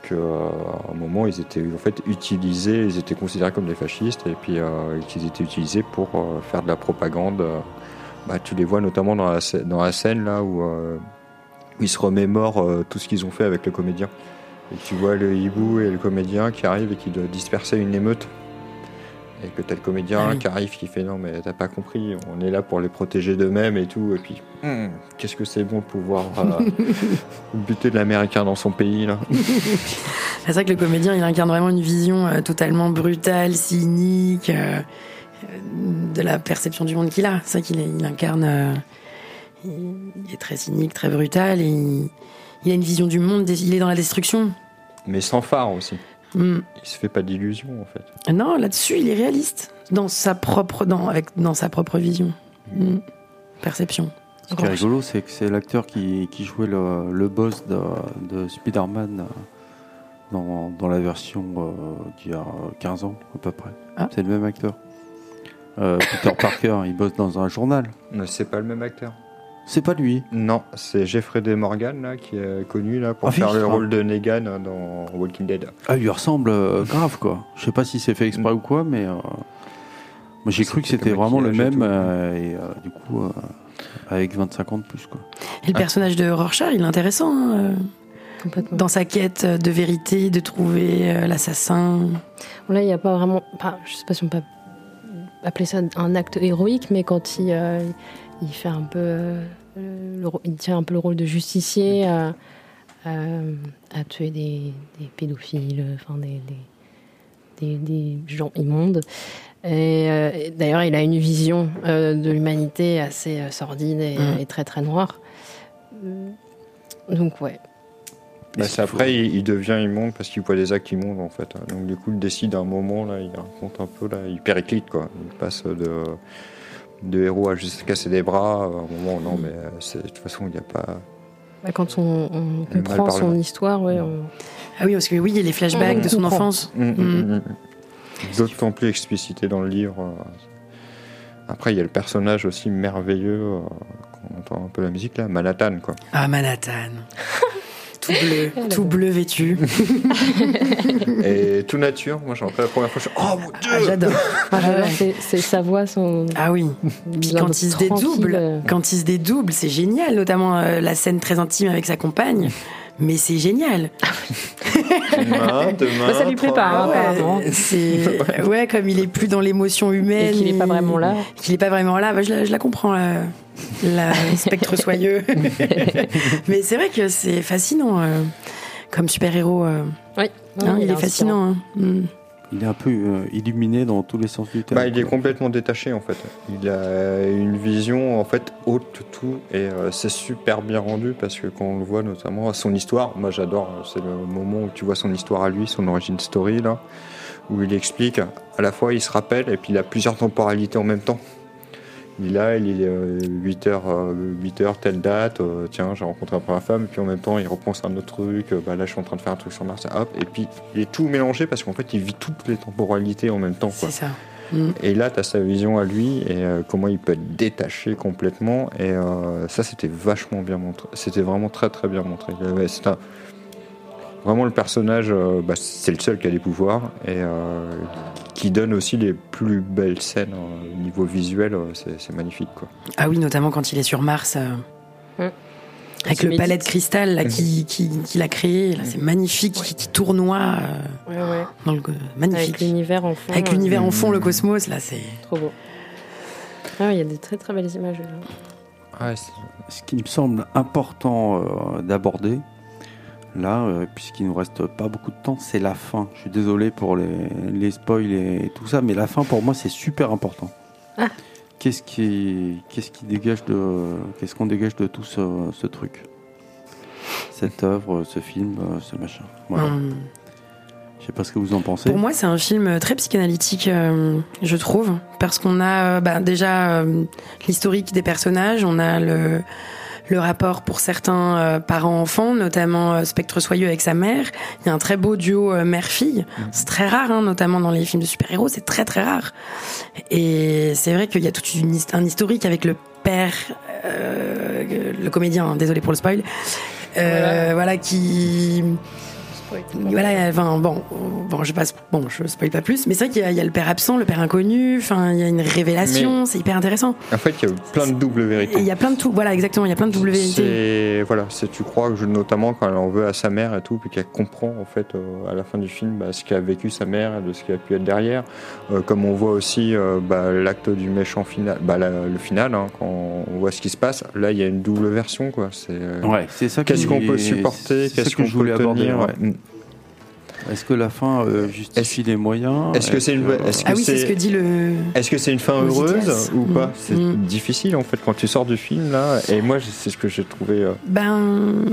que euh, un moment, ils étaient en fait utilisés, ils étaient considérés comme des fascistes et puis euh, qu'ils étaient utilisés pour euh, faire de la propagande. Bah, tu les vois notamment dans la, scène là où, ils se remémorent tout ce qu'ils ont fait avec le comédien. Et tu vois le hibou et le comédien qui arrivent et qui doivent disperser une émeute. Et que t'as le comédien Ah oui. qui arrive qui fait non mais t'as pas compris, on est là pour les protéger d'eux-mêmes et tout. Et puis hum, qu'est-ce que c'est bon de pouvoir euh, buter de l'américain dans son pays là. C'est vrai que le comédien, il incarne vraiment une vision euh, totalement brutale, cynique, euh, de la perception du monde qu'il a. C'est vrai qu'il il incarne. il il est très cynique, très brutal, et il, il a une vision du monde, il est dans la destruction. Mais sans phare aussi. Mm. Il se fait pas d'illusions en fait. Non, là-dessus, il est réaliste, dans sa propre, dans, avec, dans sa propre vision. Mm. Perception. Ce qui est rigolo, c'est que c'est l'acteur qui, qui jouait le, le boss de, de Spider-Man euh, dans, dans la version euh, d'il y a 15 ans, à peu près. Ah. C'est le même acteur. Euh, Peter Parker, il bosse dans un journal. Mais c'est pas le même acteur. C'est pas lui. Non, c'est Jeffrey D. Morgan là qui est connu là pour Ah, faire oui, le ah. rôle de Negan dans Walking Dead. Ah, il lui ressemble euh, grave, quoi. Je sais pas si c'est fait exprès ou quoi, mais. euh, moi, j'ai cru que c'était vraiment le même, euh, et euh, du coup, euh, avec 25 ans de plus, quoi. Et le personnage de Rorschach, il est intéressant, hein, euh, dans sa quête de vérité, de trouver euh, l'assassin. Là, il n'y a pas vraiment. Enfin, je sais pas si on peut appeler ça un acte héroïque, mais quand il, euh, il fait un peu. euh, le il tient un peu le rôle de justicier à, à, à tuer des, des pédophiles, enfin des, des, des- des gens immondes. Et, euh, et d'ailleurs, il a une vision euh, de l'humanité assez euh, sordide et, Mm. et très très noire. Donc, ouais. Bah, c'est après, il, il devient immonde parce qu'il voit des actes immondes en fait. Donc du coup, il décide à un moment là, il raconte un peu là, il périclite quoi. Il passe de de héros à juste casser des bras. À un moment, non, mais euh, de toute façon, il n'y a pas. Bah, Quand on, on comprend son histoire, ouais, on- Ah oui, parce que oui, il y a les flashbacks de son enfance. Mm, mm, Mm. D'autant plus explicité dans le livre. euh. Après, il y a le personnage aussi merveilleux. euh, qu'on entend un peu la musique là, Manhattan quoi. Ah, Manhattan. tout bleu, tout bleu vêtu. Et tout nature. Moi, j'en la première fois. Je... suis, Oh mon dieu Ah, J'adore. Ah, j'adore, ouais. c'est- c'est sa voix, son. Ah oui. Puis quand il se dédouble, quand il se dédouble, c'est génial, notamment euh, la scène très intime avec sa compagne. Mais c'est génial. Demain, demain. Bah, ça lui plaît pas, hein, ouais, c'est ouais, comme il est plus dans l'émotion humaine, Et qu'il est pas vraiment là. qu'il est pas vraiment là. bah, je, la, je la comprends, la, la spectre soyeux. Mais c'est vrai que c'est fascinant euh, comme super héros. Oui, il, est fascinant. hein. Mm. Il est un peu euh, illuminé dans tous les sens du terme. Bah, il est complètement détaché en fait. Il a une vision en fait haute de tout et euh, c'est super bien rendu parce que quand on le voit notamment à son histoire, moi j'adore, c'est le moment où tu vois son histoire à lui, son origin story là, où il explique à la fois il se rappelle et puis il a plusieurs temporalités en même temps. Il est là, il est 8 heures, 8 heures, telle date, euh, tiens, j'ai rencontré ma femme, et puis en même temps, il repense à un autre truc, euh, bah là, je suis en train de faire un truc sur Mars, hop, et puis il est tout mélangé parce qu'en fait, il vit toutes les temporalités en même temps. C'est ça. Mm. Et là, tu as sa vision à lui et euh, comment il peut être détaché complètement. Et euh, ça, c'était vachement bien montré. C'était vraiment très très bien montré. Un- Vraiment, le personnage, euh, bah, c'est le seul qui a des pouvoirs et euh, qui donne aussi les plus belles scènes euh, au niveau visuel. euh, c'est magnifique. Quoi. Ah oui, notamment quand il est sur Mars. euh, Mm. Avec le palais de cristal là, qui- qui- qu'il a créé, c'est magnifique, qui, qui tournoie euh, Ouais, ouais. dans le magnifique. Avec l'univers en fond. Avec euh, l'univers en fond, le cosmos, là, c'est. Trop beau. Ah, ouais, il y a des très très belles images. là. Ce qui me semble important euh, d'aborder, là, euh, puisqu'il nous reste pas beaucoup de temps, c'est la fin. Je suis désolé pour les, les spoils et tout ça, mais la fin pour moi c'est super important. Ah. Qu'est-ce qui, qu'est-ce qui dégage de, qu'est-ce qu'on dégage de tout ce, ce truc, cette œuvre, ce film, ce machin. Voilà. Hum. Je sais pas ce que vous en pensez. Pour moi, c'est un film très psychanalytique, euh, je trouve, parce qu'on a euh, bah, déjà euh, l'historique des personnages, on a le, le rapport pour certains euh, parents-enfants, notamment euh, Spectre Soyeux avec sa mère. Il y a un très beau duo euh, mère-fille. C'est très rare, hein, notamment dans les films de super-héros, c'est très très rare. Et c'est vrai qu'il y a tout un historique avec le père, euh, le comédien, hein, désolé pour le spoil, euh, voilà. qui voilà, enfin bon, bon, je passe, bon, je spoil pas plus, mais c'est vrai qu'il y, a- il y a le père absent, le père inconnu, enfin, il y a une révélation, c'est hyper intéressant. En fait, il y a plein de doubles vérités. il y a plein de tout, voilà, exactement, il y a plein de double vérités. Voilà, c'est tu crois que je- notamment quand elle en veut à sa mère et tout, puis qu'elle comprend en fait euh, à la fin du film bah, ce qu'a vécu sa mère et de ce qui a pu être derrière. Euh, comme on voit aussi euh, bah, l'acte du méchant final, bah, la- le final, hein, quand on voit ce qui se passe. Là, il y a une double version quoi. C'est euh, Ouais, c'est ça. qu'est-ce qu'on peut supporter, qu'est-ce que qu'on je peut tenir. ouais. Est-ce que la fin euh, justifie les moyens? est-ce que c'est une- est-ce que Ah oui, c'est ce que dit le. Est-ce que c'est une fin heureuse ITS. ou pas? Mm. C'est Mm. difficile en fait quand tu sors du film là. Et moi, c'est ce que j'ai trouvé. euh, Ben,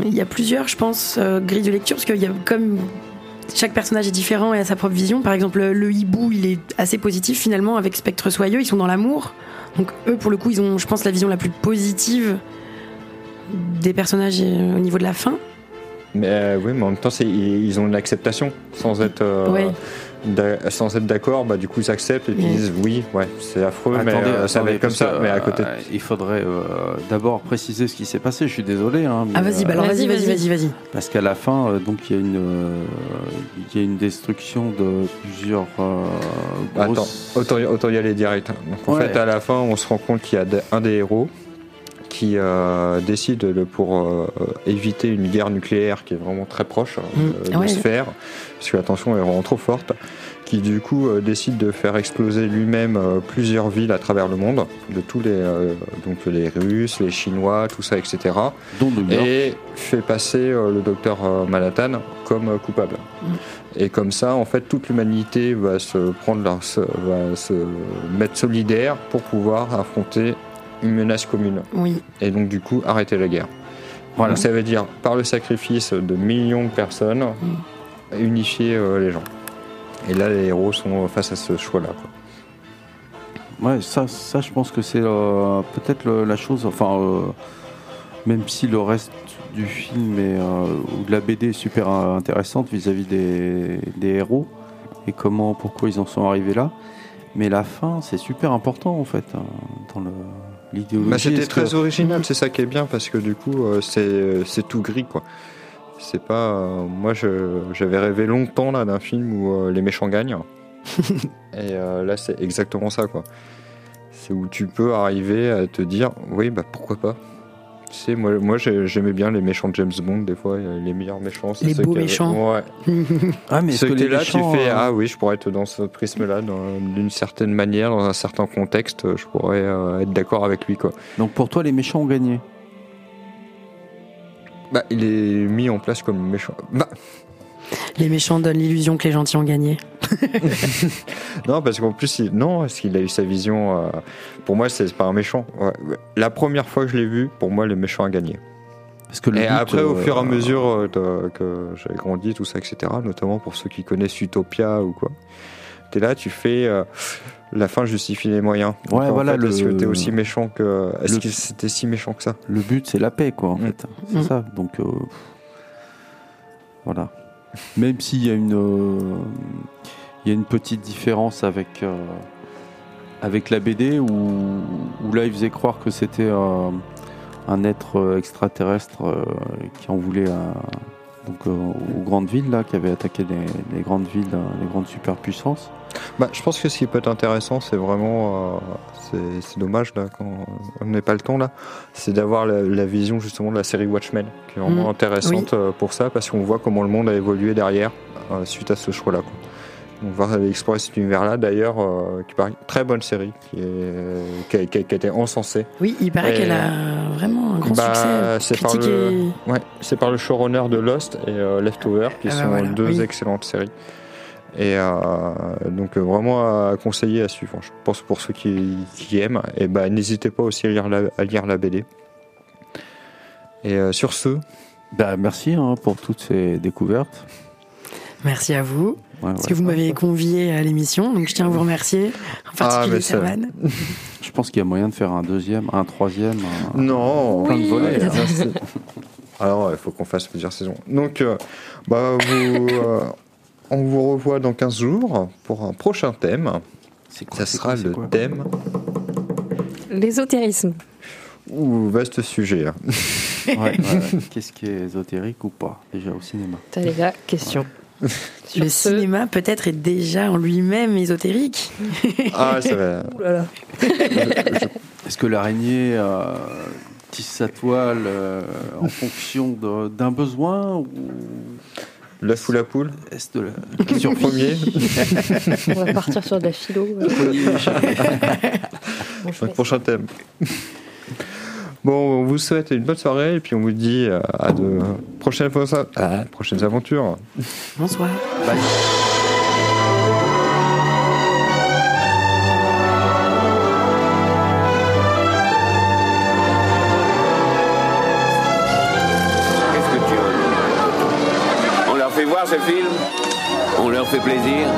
il y a plusieurs, je pense, euh, grilles de lecture, parce qu'il y a comme chaque personnage est différent et a sa propre vision. Par exemple, le hibou, il est assez positif finalement avec Spectre Soyeux, ils sont dans l'amour. Donc eux, pour le coup, ils ont, je pense, la vision la plus positive des personnages euh, au niveau de la fin. Mais euh, oui, mais en même temps, c'est- ils ont une acceptation sans être, euh, sans être d'accord. Bah, du coup, ils acceptent et puis ils disent oui, ouais, c'est affreux, mais Attendez, euh, ça va être comme ça. mais à côté, euh, il faudrait euh, d'abord préciser ce qui s'est passé. Je suis désolé. hein, mais, Ah vas-y, bah alors euh, vas-y, vas-y, Vas-y, vas-y. Parce qu'à la fin, euh, donc il y a une, euh, il y a une destruction de plusieurs euh, Attends, autant, y- autant y aller direct. Donc, en Ouais. fait, à la fin, on se rend compte qu'il y a de- un des héros qui euh, décide de- pour euh, éviter une guerre nucléaire qui est vraiment très proche euh, Mm. de se faire, parce que la tension est vraiment trop forte, qui du coup euh, décide de faire exploser lui-même euh, plusieurs villes à travers le monde, de tous les euh, donc les Russes, les Chinois, tout ça, etc. Et fait passer euh, le docteur euh, Manhattan comme euh, coupable. Et comme ça, en fait, toute l'humanité va se prendre leur, va se mettre solidaire pour pouvoir affronter une menace commune. Oui. Et donc, du coup, arrêter la guerre. Voilà. Donc, ça veut dire, par le sacrifice de millions de personnes, unifier euh, les gens. Et là, les héros sont face à ce choix-là. Ouais, ça, ça, je pense que c'est euh, peut-être la chose. Enfin, euh, même si le reste du film est, euh, ou de la BD est super euh, intéressante vis-à-vis des, des héros et comment, pourquoi ils en sont arrivés là. Mais la fin, c'est super important en fait hein, dans le- l'idéologie. Bah, C'était que- très original, c'est ça qui est bien, parce que du coup, euh, c'est c'est tout gris, quoi. C'est pas. euh, moi, je- j'avais rêvé longtemps là d'un film où euh, les méchants gagnent. Et euh, là, c'est exactement ça, quoi. C'est où tu peux arriver à te dire, oui, bah pourquoi pas. Tu sais, moi, moi j'ai- j'aimais bien les méchants de James Bond, des fois, les meilleurs méchants. Les beaux avaient- méchants. Ouais. Ah, mais Ceux que là, méchants, tu fais, euh, ah oui, je pourrais être dans ce prisme-là, d'une certaine manière, dans un certain contexte, je pourrais euh, être d'accord avec lui, quoi. Donc pour toi, les méchants ont gagné? Bah, il est mis en place comme méchant. Bah, Les méchants donnent l'illusion que les gentils ont gagné. non, parce qu'en plus, il... non, parce qu'il a eu sa vision. euh, Pour moi, c'est pas un méchant. Ouais. La première fois que je l'ai vu, pour moi, le méchant a gagné. Parce que le Et but, après, au euh, fur et à mesure euh, de- que j'ai grandi, tout ça, etc., notamment pour ceux qui connaissent Utopia ou quoi, t'es là, tu fais. euh, La fin justifie les moyens. Ouais, voilà, fait, Est-ce que le- t'es aussi méchant que. Est-ce le- que c'était si méchant que ça? Le but, c'est la paix, quoi, en Mm. fait. C'est Mm. ça. Donc, euh, voilà. Même s'il y a une, euh, il y a une petite différence avec euh, avec la BD où, là, il faisait croire que c'était un être euh, extraterrestre qui en voulait donc aux grandes villes là, qui avait attaqué les, grandes villes, les grandes superpuissances. Bah, je pense que ce qui peut être intéressant, c'est vraiment, c'est- dommage là, quand on n'a pas le temps là, c'est d'avoir la, la vision justement de la série Watchmen, qui est vraiment Mhm. intéressante euh, pour ça, parce qu'on voit comment le monde a évolué derrière euh, suite à ce choix-là. On va explorer cet univers-là, d'ailleurs, euh, qui paraît très bonne série, qui, est, qui, a, qui a- qui a été encensée. Oui, il paraît qu'elle a vraiment un grand Bah, succès. c'est par le- Ouais, par le showrunner de Lost et euh, Leftover, qui Ah bah sont voilà, deux oui. excellentes séries. Et euh, donc euh, vraiment à conseiller à suivre. Je pense pour ceux qui, qui aiment, et bah n'hésitez pas aussi à lire la, à lire la BD. Et euh, sur ce, Bah, merci hein, pour toutes ces découvertes. Merci à vous. Ouais, Parce ouais. que vous m'avez convié à l'émission, donc je tiens à vous remercier. En particulier mais ça- Servan. Je pense qu'il y a moyen de faire un deuxième, un troisième. un- Non, Plein de volets, hein. Alors, il faut qu'on fasse plusieurs saisons. Donc, euh, bah, vous, euh, on vous revoit dans 15 jours pour un prochain thème. C'est quoi, Ça c'est sera quoi, c'est le quoi thème L'ésotérisme. ou vaste sujet. hein. Ouais, ouais, ouais. Qu'est-ce qui est ésotérique ou pas, déjà au cinéma? T'as les gars, question. Sur Le ce- cinéma peut-être est déjà en lui-même ésotérique. Ah, ça va. Ouh là là. Est-ce que l'araignée euh, tisse sa toile euh, en fonction de- d'un besoin ou L'œuf ou la poule est-ce de la Question premier. On va partir sur de la philo. Bon, prochain thème. Bon, on vous souhaite une bonne soirée et puis on vous dit euh, à de prochaines, à prochaines aventures. Bonsoir. Qu'est-ce On leur fait plaisir